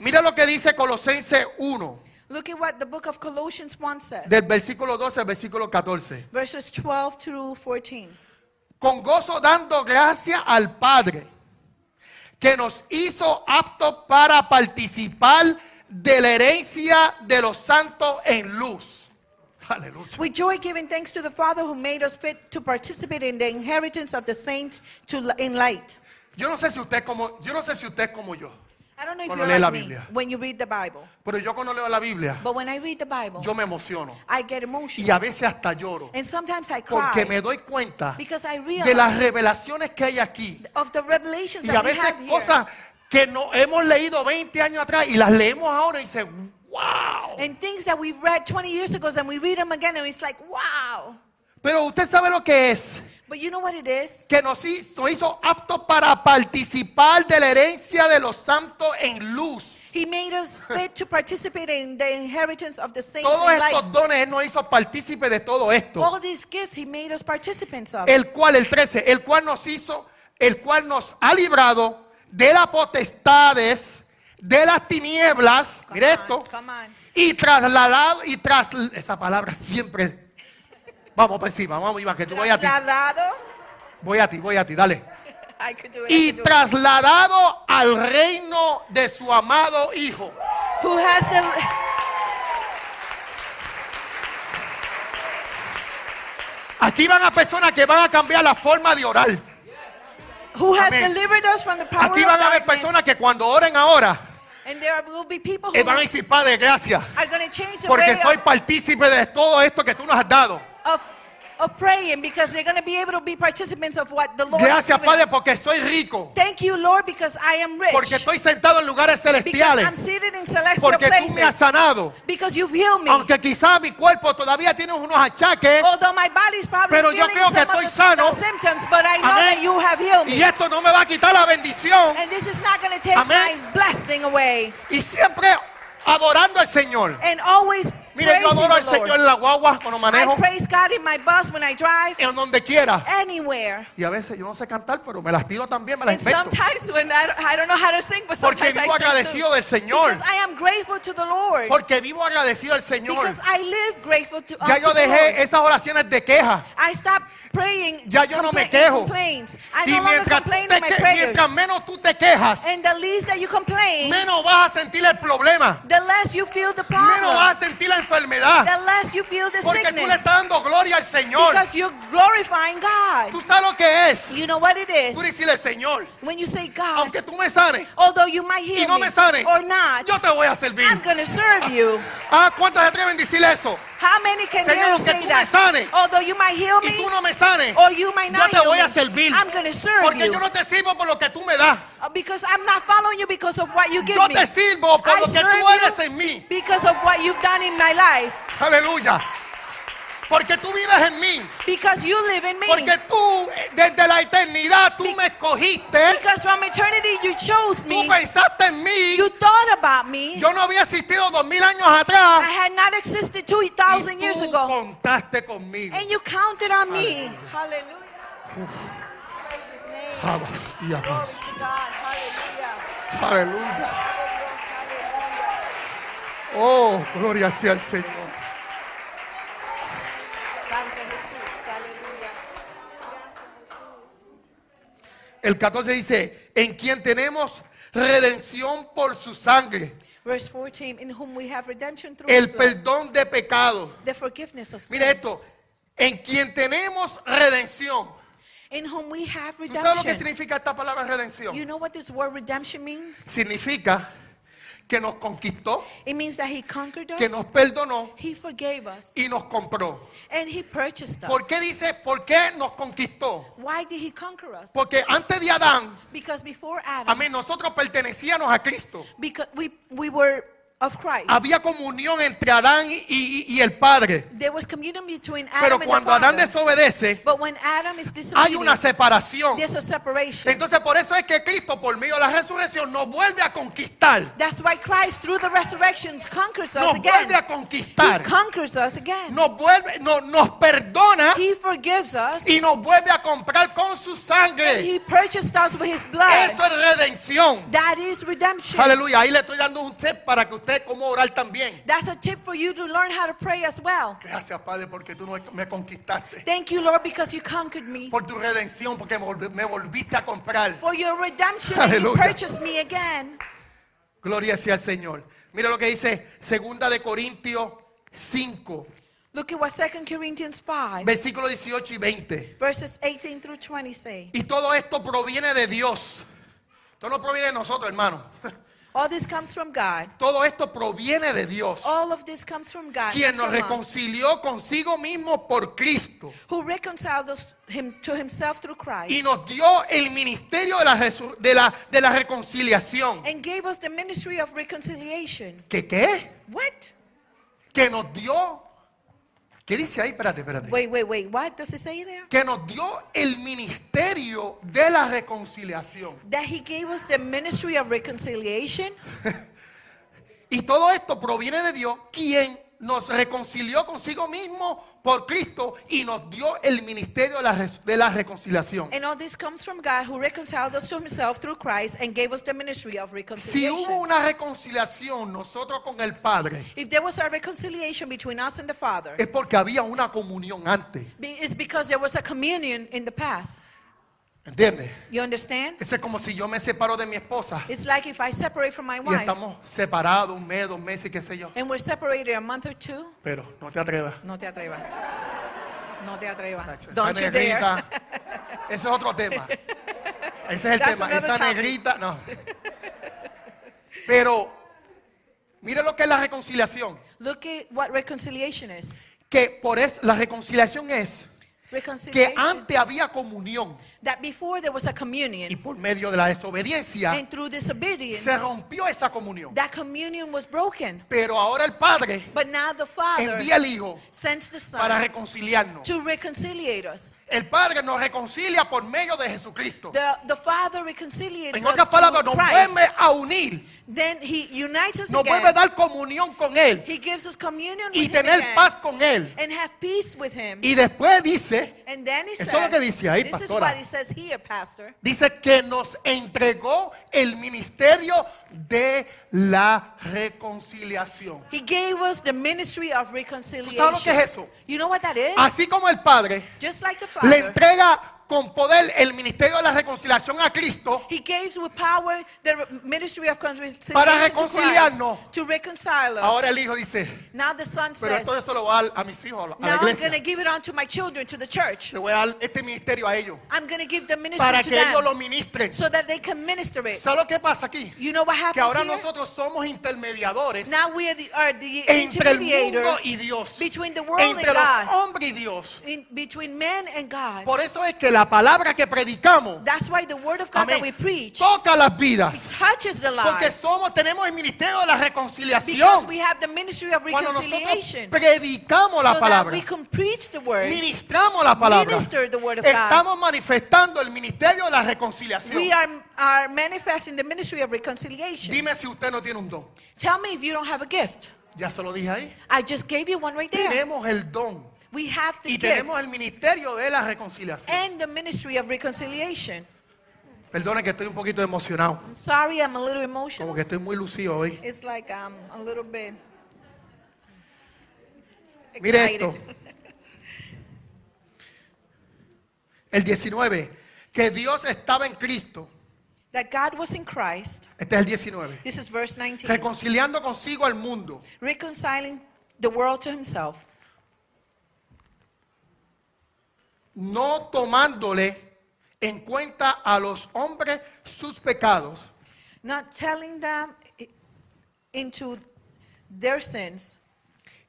mira lo que dice Colosenses 1, Look at what the book of Colossians 1 says, del versículo 12 al versículo 14. verses 12 through 14. Con gozo dando gracias al Padre, que nos hizo aptos para participar de la herencia de los santos en luz. Aleluya. With joy giving thanks to the Father who made us fit to participate in the inheritance of the saints to in light. Yo no sé si usted como, yo no sé si usted como yo, I don't know if Cuando you're lee la like me Biblia. when you read the Bible, pero yo cuando leo la Biblia, but when I read the Bible, yo me emociono I get emotional. y a veces hasta lloro, And sometimes I porque cry me doy cuenta because I de las revelaciones que hay aquí of the revelations y that a we veces have here. cosas que no hemos leído 20 años atrás y las leemos ahora y dice, wow. And things that we've read 20 years ago and we read them again and it's like, wow. Pero usted sabe lo que es. But you know what it is? que nos hizo, nos hizo aptos para participar de la herencia de los santos en luz. He made us fit to participate in the inheritance of the saints Todos estos dones Él nos hizo partícipe de todo esto. All these gifts He made us participants of. El cual, el 13, el cual nos hizo, el cual nos ha librado de las potestades de las tinieblas, on. y trasladado, y tras, esa palabra siempre, vamos por encima, vamos Iván, que tú voy a ti, Trasladado. voy a ti, voy a ti, dale. I could do it. I Y could do it. trasladado al reino de su amado Hijo. Who has the Aquí van a personas que van a cambiar la forma de orar. who has delivered us from the power Aquí van a haber personas que cuando oren ahora, And there will be people eh, who van a decir, Padre, gracias. Porque soy partícipe de todo esto que tú nos has dado. Of, of praying because they're going to be able to be participants of what the Lord Gracias, Padre, porque soy rico. Thank you, Lord, because I am rich. Porque estoy sentado en lugares because celestiales. I'm seated in celestial Porque tú me has places. sanado. Because you've healed me. Aunque quizás mi cuerpo todavía tiene unos achaques. Although my body's probably Pero yo creo que estoy sano. symptoms, but I know Amén. that you have healed me. Y esto no me va a quitar la bendición. And this is not going to take Amén. my blessing away. Y siempre adorando al Señor. And always Mire, yo adoro al. Señor en la guagua cuando manejo. I praise God in my bus when I drive, En donde quiera. anywhere. Y a veces yo no sé cantar, pero me las tiro también, me las invento. sometimes when I don't, I don't know how to sing, but Porque sometimes I vivo sing agradecido del Señor. Because I am grateful to the Lord. Porque vivo agradecido al Señor. Because I live grateful to, Ya unto yo dejé esas oraciones de queja. I stopped praying Ya yo no me quejo. I Y no mientras, complain te in my prayers. mientras menos tú te quejas, And the least that you complain, menos vas a sentir el problema. the less you feel the Menos problem. vas a sentir la enfermedad. The less you feel the Porque tú le estás dando gloria al Señor. Because you're glorifying God. Tú sabes lo que es. You know what it is? Tú decirle, Señor, When you say, God, aunque tú me sanes although you might y heal no me me sanes, or not, yo te voy a servir. I'm going to serve you. <laughs> Ah, ¿cuántos atreven a decir eso? How many can Señor, say tú me sanes Although you might heal Y me tú no me sanes. or you might Yo te voy a me, servir. I'm to serve Porque you. yo no te sirvo por lo que tú me das. Uh, Because I'm not following you because of what you give Yo me. te sirvo por I lo que tú eres en mí. because of what you've done in my life. Aleluya. Porque tú vives en mí. Because you live in me. Porque tú, eh, desde la eternidad, tú me escogiste. Because from eternity you chose Tú me. pensaste en mí. You thought about me. Yo no había existido dos mil años atrás. I had not existed 2,000 Y years tú ago. contaste conmigo. And you counted on me. Hallelujah. Praise his name. Glory to God. Hallelujah. Aleluya. Oh, gloria sea al Señor. Santo Jesús. Hallelujah. El 14 dice, en quien tenemos redención por su sangre, Verse 14, in whom we have redemption through el perdón de pecado. the forgiveness of. Mire esto, en quien tenemos redención. In whom we have ¿Tú sabes lo que redemption. significa esta palabra redención? You know what this word redemption means? Significa que nos conquistó, It means that he conquered us, que nos perdonó he forgave us, y nos compró. and he purchased us. ¿Por qué dice, por qué nos conquistó? Why did he conquer us? Porque antes de Adán, Because before Adam, mí nosotros pertenecíamos a Cristo. because we, we were of Christ. Había comunión entre Adán y, y- y el Padre. There was communion between Adam Pero and cuando the Adán desobedece, But when Adam is hay una disobedient, separación. there's a separation. Entonces por eso es que Cristo por medio de la resurrección nos vuelve a conquistar. That's why Christ, through the resurrection, conquers us Nos again. vuelve a He conquistar. conquers us again. Nos vuelve, no- nos perdona He forgives us. y nos vuelve a comprar con su sangre. He purchased us with his blood. Eso es redención. That is redemption. Aleluya. Ahí le estoy dando un tip para que usted cómo orar también. That's a tip for you to learn how to pray as well. Gracias, Padre, porque tú me conquistaste. Thank you, Lord, because you conquered me. Por tu redención, porque me volvi- me volviste a comprar. For your redemption, and you purchased me again. Gloria sea al Señor. Mira lo que dice Segunda de Corintios 5, Look at what 2 Corinthians 5, versículos 18 y 20. verses 18 through 20 say. Y todo esto proviene de Dios. Esto no proviene de nosotros, hermano. All this comes from God. Todo esto proviene de Dios, All of this comes from God. quien nos us, reconcilió consigo mismo por Cristo who reconciled us him, to himself through Christ y nos dio el ministerio de la, resu- de la, de la reconciliación. and gave us the ministry of reconciliation. ¿Qué qué? What? Que nos dio. ¿Qué dice ahí? Espérate, espérate. Wait, wait, wait. What does it say there? Que nos dio el ministerio de la reconciliación. That he gave us the ministry of reconciliation. <laughs> Y todo esto proviene de Dios, quien nos reconcilió consigo mismo por Cristo y nos dio el ministerio de la, de la reconciliación. And all this comes from God who reconciled us to himself through Christ and gave us the ministry of Si hubo una reconciliación nosotros con el Padre, If there was a reconciliation between us and the Father, es porque había una comunión antes. it's because there was a communion in the past. ¿Entiendes? You understand? Es como si yo me separo de mi esposa It's like if I separate from my y wife estamos separados un mes, dos meses, qué sé yo. and we're separated a month or two, Pero no te atrevas. no te atrevas. No te atrevas. Don't you dare. negrita, ese es otro tema. Ese es el That's tema. Esa topic. negrita, no. Pero, mire lo que es la reconciliación. Look at what reconciliation is. Que por eso, la reconciliación es que antes había comunión that before there was a y communion, por medio de la desobediencia and through disobedience, se rompió esa comunión. that communion was broken. Pero ahora el Padre But now the Father envía al Hijo sends the para Son reconciliarnos. to reconciliate us. El Padre nos reconcilia por medio de Jesucristo. The, the Father reconciliates En us otras palabras, to nos Christ. vuelve a unir, Then He unites us nos again. vuelve a dar comunión con Él He gives us communion y with Him tener again paz con Él. and have peace with Him. Y después dice, and then He Eso says, es lo que dice ahí, this is pastora. what He says here, Pastor. dice que nos entregó el ministerio de la reconciliación. He gave us the ministry of reconciliation. sabes lo que es eso? You know what that is? Así como el Padre Just like the le Father, entrega con poder el ministerio de la reconciliación a Cristo, He gave with power the ministry of reconciliation Para to Christ, reconciliarnos. to reconcile us. ahora el Hijo dice, now the Son pero says, esto se lo voy a dar a mis hijos, a la now I'm iglesia. going to give it on to my children, to the church. Le voy a dar este ministerio a ellos I'm going to give the ministry para to que ellos them lo ministren. so that they can minister it. ¿Sabe lo que pasa aquí? You know what happens Que ahora here? nosotros somos intermediadores Now we are the, are the entre el intermediator mundo y Dios, between the world and entre los God, hombres y Dios. in, between men and God. Por eso es que la palabra que predicamos That's why the word of God that we preach toca las vidas. touches the Porque lives. somos, tenemos el ministerio de la Because reconciliación. we have the ministry of Cuando nosotros reconciliation. predicamos la that palabra, we can preach the word. ministramos la palabra, Minister the word of God. estamos manifestando el ministerio de la reconciliación. We are, are manifesting the ministry of reconciliation. Dime si usted no tiene un don. Tell me if you don't have a gift. Ya se lo dije ahí. I just gave you one right there. Tenemos el don We have the y tenemos el ministerio de la reconciliación. and the ministry of reconciliation. Perdone que estoy un poquito emocionado. I'm sorry, I'm a little Como emotional. que estoy muy lucido hoy. It's like I'm a little bit Mire excited. esto. El 19. Que Dios estaba en Cristo. That God was in Christ. Este es el 19. This is verse 19. Reconciliando consigo al mundo. Reconciling the world to himself, No tomándole en cuenta a los hombres sus pecados. not telling them into their sins,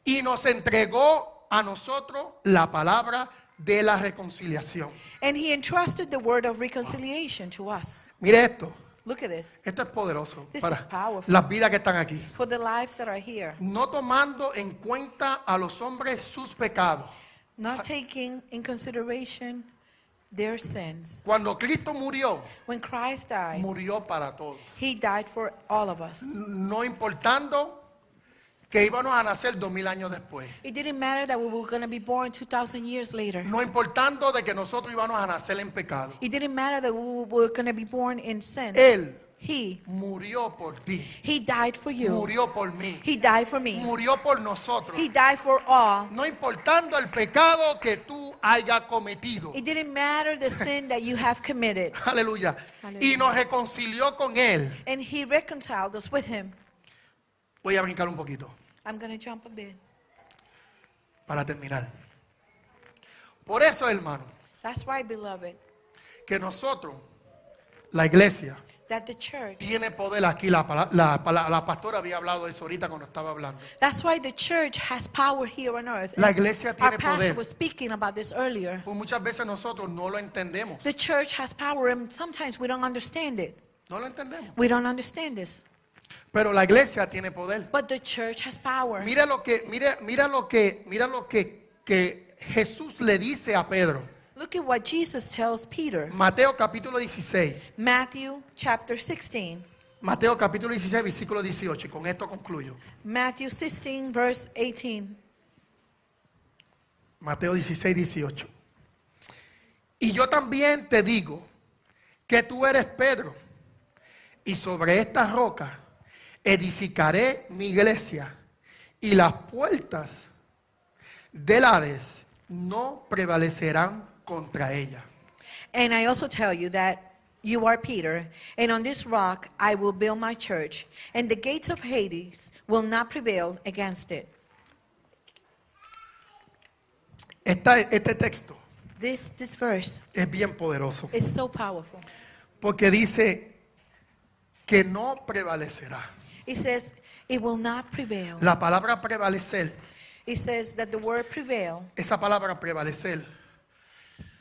Y nos entregó a nosotros la palabra de la reconciliación. and he entrusted the word of reconciliation to us. Mire esto. Look at this. Esto es poderoso This para is powerful. las vidas que están aquí. For the lives that are here, No tomando en cuenta a los hombres sus pecados. Not taking in consideration their sins. Cuando Cristo murió, When Christ died, murió para todos. he died for all of us. No importando que íbamos a nacer dos mil años después. It didn't matter that we were going to be born 2,000 years later. No importando de que nosotros íbamos a nacer en pecado. It didn't matter that we were going to be born in sin. Él He, murió por ti. he died for you. Murió por mí. He died for me. Murió por nosotros. He died for all. No importando el pecado que tú hayas cometido. It didn't matter the <laughs> sin that you have committed. Aleluya. Y nos reconcilió con Él. And he reconciled us with him. Voy a brincar un poquito I'm going to jump a bit. para terminar. Por eso, hermano, That's why, beloved, que nosotros, la iglesia, that the church, tiene poder aquí. La, la, pala- la pastora había hablado de eso ahorita cuando estaba hablando. that's why the church has power here on earth. La iglesia Our tiene pastor poder. was speaking about this earlier. Pues muchas veces nosotros no lo entendemos. The church has power, and sometimes we don't understand it. No lo entendemos. We don't understand this. Pero la iglesia tiene poder. But the church has power. Mira lo que, mira, mira lo que, mira lo que, que Jesús le dice a Pedro. Look at what Jesus tells Peter. Mateo capítulo 16. Matthew chapter 16. Mateo capítulo 16, versículo 18. Y con esto concluyo. Matthew 16, verse 18. Mateo 16, 18. Y yo también te digo que tú eres Pedro, y sobre esta roca edificaré mi iglesia, y las puertas del Hades no prevalecerán contra ella. And I also tell you that you are Peter, and on this rock I will build my church, and the gates of Hades will not prevail against it. Esta- este texto This, this verse es bien poderoso, is so powerful. porque dice que no prevalecerá. It says, it will not prevail. La palabra prevalecer It says that the word prevail, Esa palabra prevalecer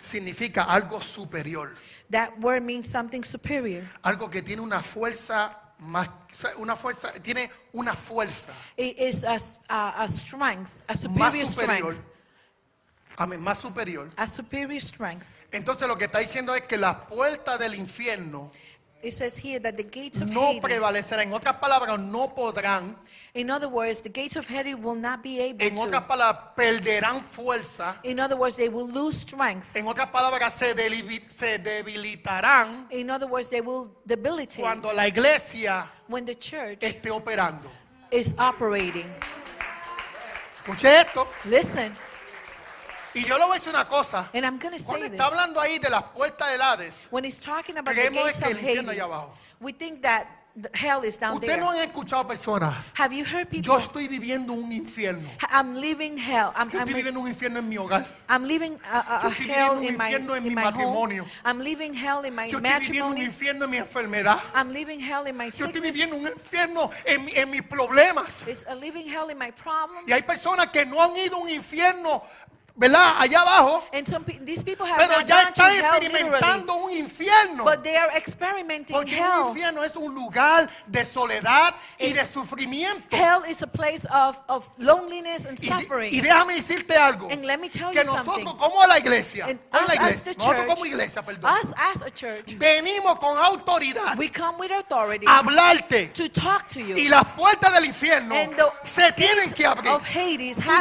significa algo superior, that word means something superior. algo que tiene una fuerza más, una fuerza, tiene una fuerza It is a, a- a strength, a más superior superior, strength. amén, más superior. A superior strength. Entonces lo que está diciendo es que las puertas del infierno It says here that the gates of no Hades. En otras palabras, no podrán. in other words, the gates of Hades will not be able En otras to. palabras, perderán fuerza. In other words, they will lose strength. En otras palabras, se, delibi- se debilitarán In other words, they will debilitate cuando la iglesia when the church esté operando. is operating. Escuche esto. Listen, Y yo le voy a decir una cosa. and I'm going to Cuando say this. está hablando ahí de las puertas del Hades, When he's talking about the Creemos gates que el of infierno Hades, abajo. we think that the hell is down ustedes there. no han escuchado personas. Have you heard people? Yo estoy viviendo un infierno. I'm living hell. I'm, Yo I'm, estoy viviendo un infierno en mi hogar. I'm living a, a- Yo a estoy hell viviendo un in my, infierno en in mi home. matrimonio. I'm living hell in my Yo estoy viviendo un matrimony. infierno en mi enfermedad. I'm living hell in my Yo estoy sickness. viviendo un infierno en, mi- en mis problemas. It's a living hell in my problems. Y hay personas que no han ido a un infierno, ¿verdad? Allá abajo. And some pe- these people have Pero ya están experimentando un infierno. Porque un hell. infierno es un lugar de soledad y de sufrimiento. Hell is a place of, of loneliness and Y, suffering. y déjame decirte algo. And let me tell Que nosotros something. como la iglesia, And us la iglesia, nosotros church, como iglesia, perdón, us as a church, venimos con autoridad we come with authority a hablarte to talk to you. y las puertas del infierno se tienen que abrir. Tú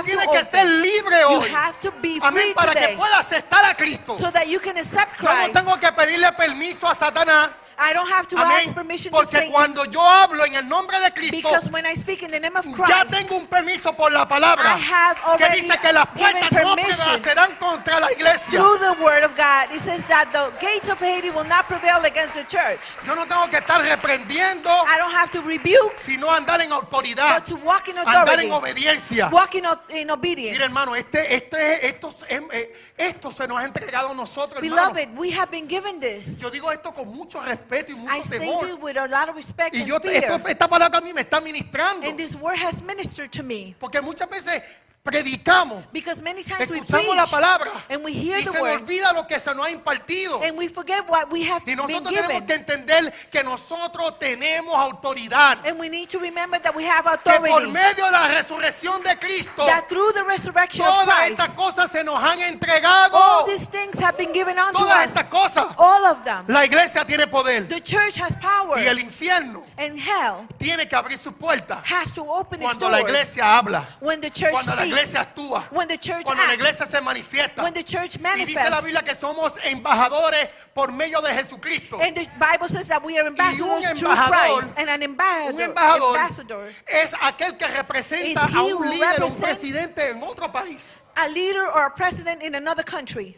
tienes que ser libre hoy. To be Amén, para que today puedas aceptar a Cristo. so that you can accept Yo no Christ. tengo que pedirle permiso a Satanás. I don't have to ask permission to Porque Satan cuando yo hablo en el nombre de Cristo, because when I speak in the name of ya Christ, tengo un permiso por la palabra I have que already dice que las given puertas no permission prevalecerán contra la iglesia. through the word of God, it says that the gates of Hades will not prevail against the church. Yo no tengo que estar reprendiendo, I don't have to rebuke, sino andar en autoridad, but to walk in andar authority, en obediencia. walk in, o- in obedience. Mira, hermano, este, este, esto, es- eh, esto se nos ha entregado a nosotros, hermano. Beloved, we have been given this. Yo digo esto con mucho respeto y I mucho say temor. it with a lot of respect Y and yo, fear. esto- esta palabra a mí me está ministrando. And this word has ministered to me. Porque muchas veces predicamos, Because many times we escuchamos preach la palabra and we hear y the se nos word olvida lo que se nos ha impartido. and we forget what we have Y been nosotros tenemos given. que entender que nosotros tenemos autoridad. And we need to remember that we have Que por authority. medio de la resurrección de Cristo, That through the resurrection of todas Christ, estas cosas se nos han entregado. all these things have been given unto Todas us. estas cosas. All of them. La iglesia tiene poder. The church has power. Y el infierno And hell tiene que abrir sus puertas has to open its cuando la doors iglesia habla. when the church Cuando la speaks, iglesia actúa. when the church Cuando la iglesia se manifiesta. when the church Y dice la manifests. Biblia que somos embajadores por medio de Jesucristo. And the Bible says that we are ambassadors through embajador- Christ. And an ambassador, Un embajador ambassador, es aquel que representa a un líder, un presidente en otro país. a leader or a president in another country.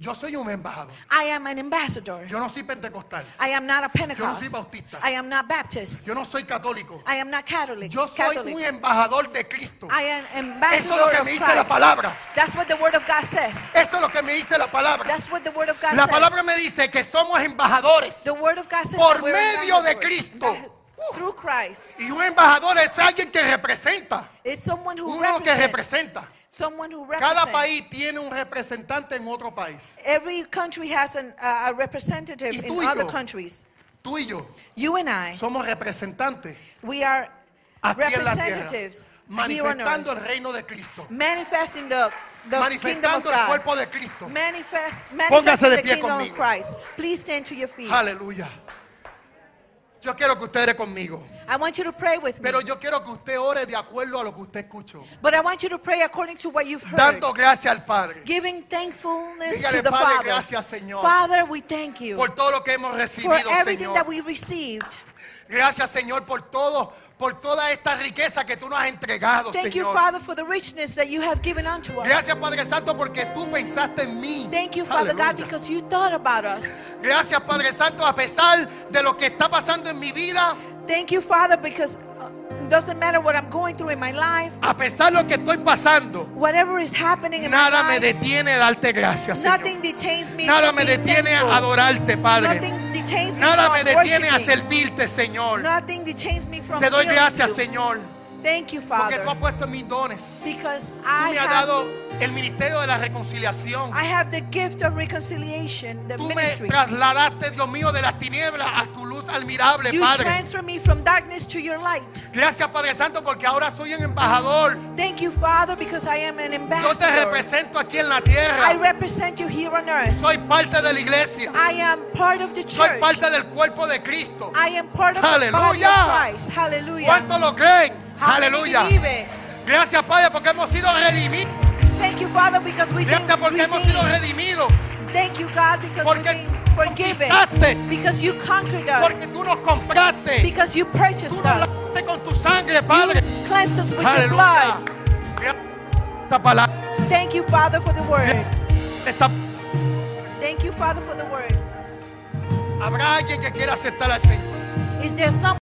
Yo soy un embajador. I am an ambassador. Yo no soy pentecostal. I am not a Pentecost. soy bautista. I am not Baptist. Yo no soy católico. I am not Catholic. Yo soy Catholic. un embajador de Cristo. I am Eso ambassador es lo que me dice la palabra. That's what the word of God says. Eso es lo que me dice la palabra. That's what the word of God La says. palabra me dice que somos embajadores. The word of God says Por medio de. Cristo. Through Christ. Y un embajador es alguien que representa. It's someone who Uno que representa. Someone who Cada país tiene un representante en otro país. Every country has an, uh, a representative in tú y other yo. countries. Tú y yo You and I, somos representantes we are aquí en la tierra. representatives Manifestando el reino de Cristo. Manifesting the, the Manifestando el cuerpo de Cristo. Manifest, Póngase de the pie kingdom conmigo. of Christ. Please stand to your feet. Aleluya. Yo quiero que usted ore conmigo. I want you to pray with me. Pero yo quiero que usted ore de acuerdo a lo que usted escuchó. But I want you to pray according to what you've heard. Dando gracias al Padre Giving thankfulness Dígale, to the Padre, Father. gracias, Señor. Father, we thank you por todo lo que hemos for recibido, everything Señor. that we received. Gracias, Señor, por todo, por toda esta riqueza que tú nos has entregado, Thank you, Señor. Father, for the richness that you have given unto us. Gracias, Padre Santo, porque tú pensaste en mí. Thank you, Father God, because you thought about us. Gracias, Padre Santo, a pesar de lo que está pasando en mi vida, Thank you, Father, because doesn't matter what I'm going through in my life, a pesar de lo que estoy pasando, whatever is happening in nada my me detiene a darte gracias, nothing Señor. detains me Nada me detiene a adorarte, Padre. Nothing detains me Nada me detiene a servirte, Señor. Nothing detains me from Te doy gracias, you. Señor, Thank you, porque Father, tú has puesto mis dones. because Tú I me has have, dado el ministerio de la reconciliación. I have the gift of reconciliation, the Tú me ministry. trasladaste, Dios mío, de las tinieblas a tu luz admirable, You Padre. transfer me from darkness to your light. Gracias, Padre Santo, porque ahora soy un embajador. Thank you, Father, because I am an Yo te ambassador. represento aquí en la I tierra. represent you here on earth. Soy parte de la iglesia. I am part of the Soy church. parte del cuerpo de Cristo. I am part of the body of Aleluya. Christ. Hallelujah. ¿Cuántos lo creen? Believe it? Gracias, Padre, porque hemos sido redimidos. Thank you, Father, because we've been Gracias porque hemos sido redeemed. redimidos. Thank you, God, because we've been forgiven. Because you conquered us. Porque tú nos compraste. Because you purchased us. con tu sangre, Padre. You cleansed us with your blood. Gracias por Esta palabra. Thank you, Father, for the word. Thank you, Father, for the word. Habrá alguien que quiera aceptar al Señor. Is there some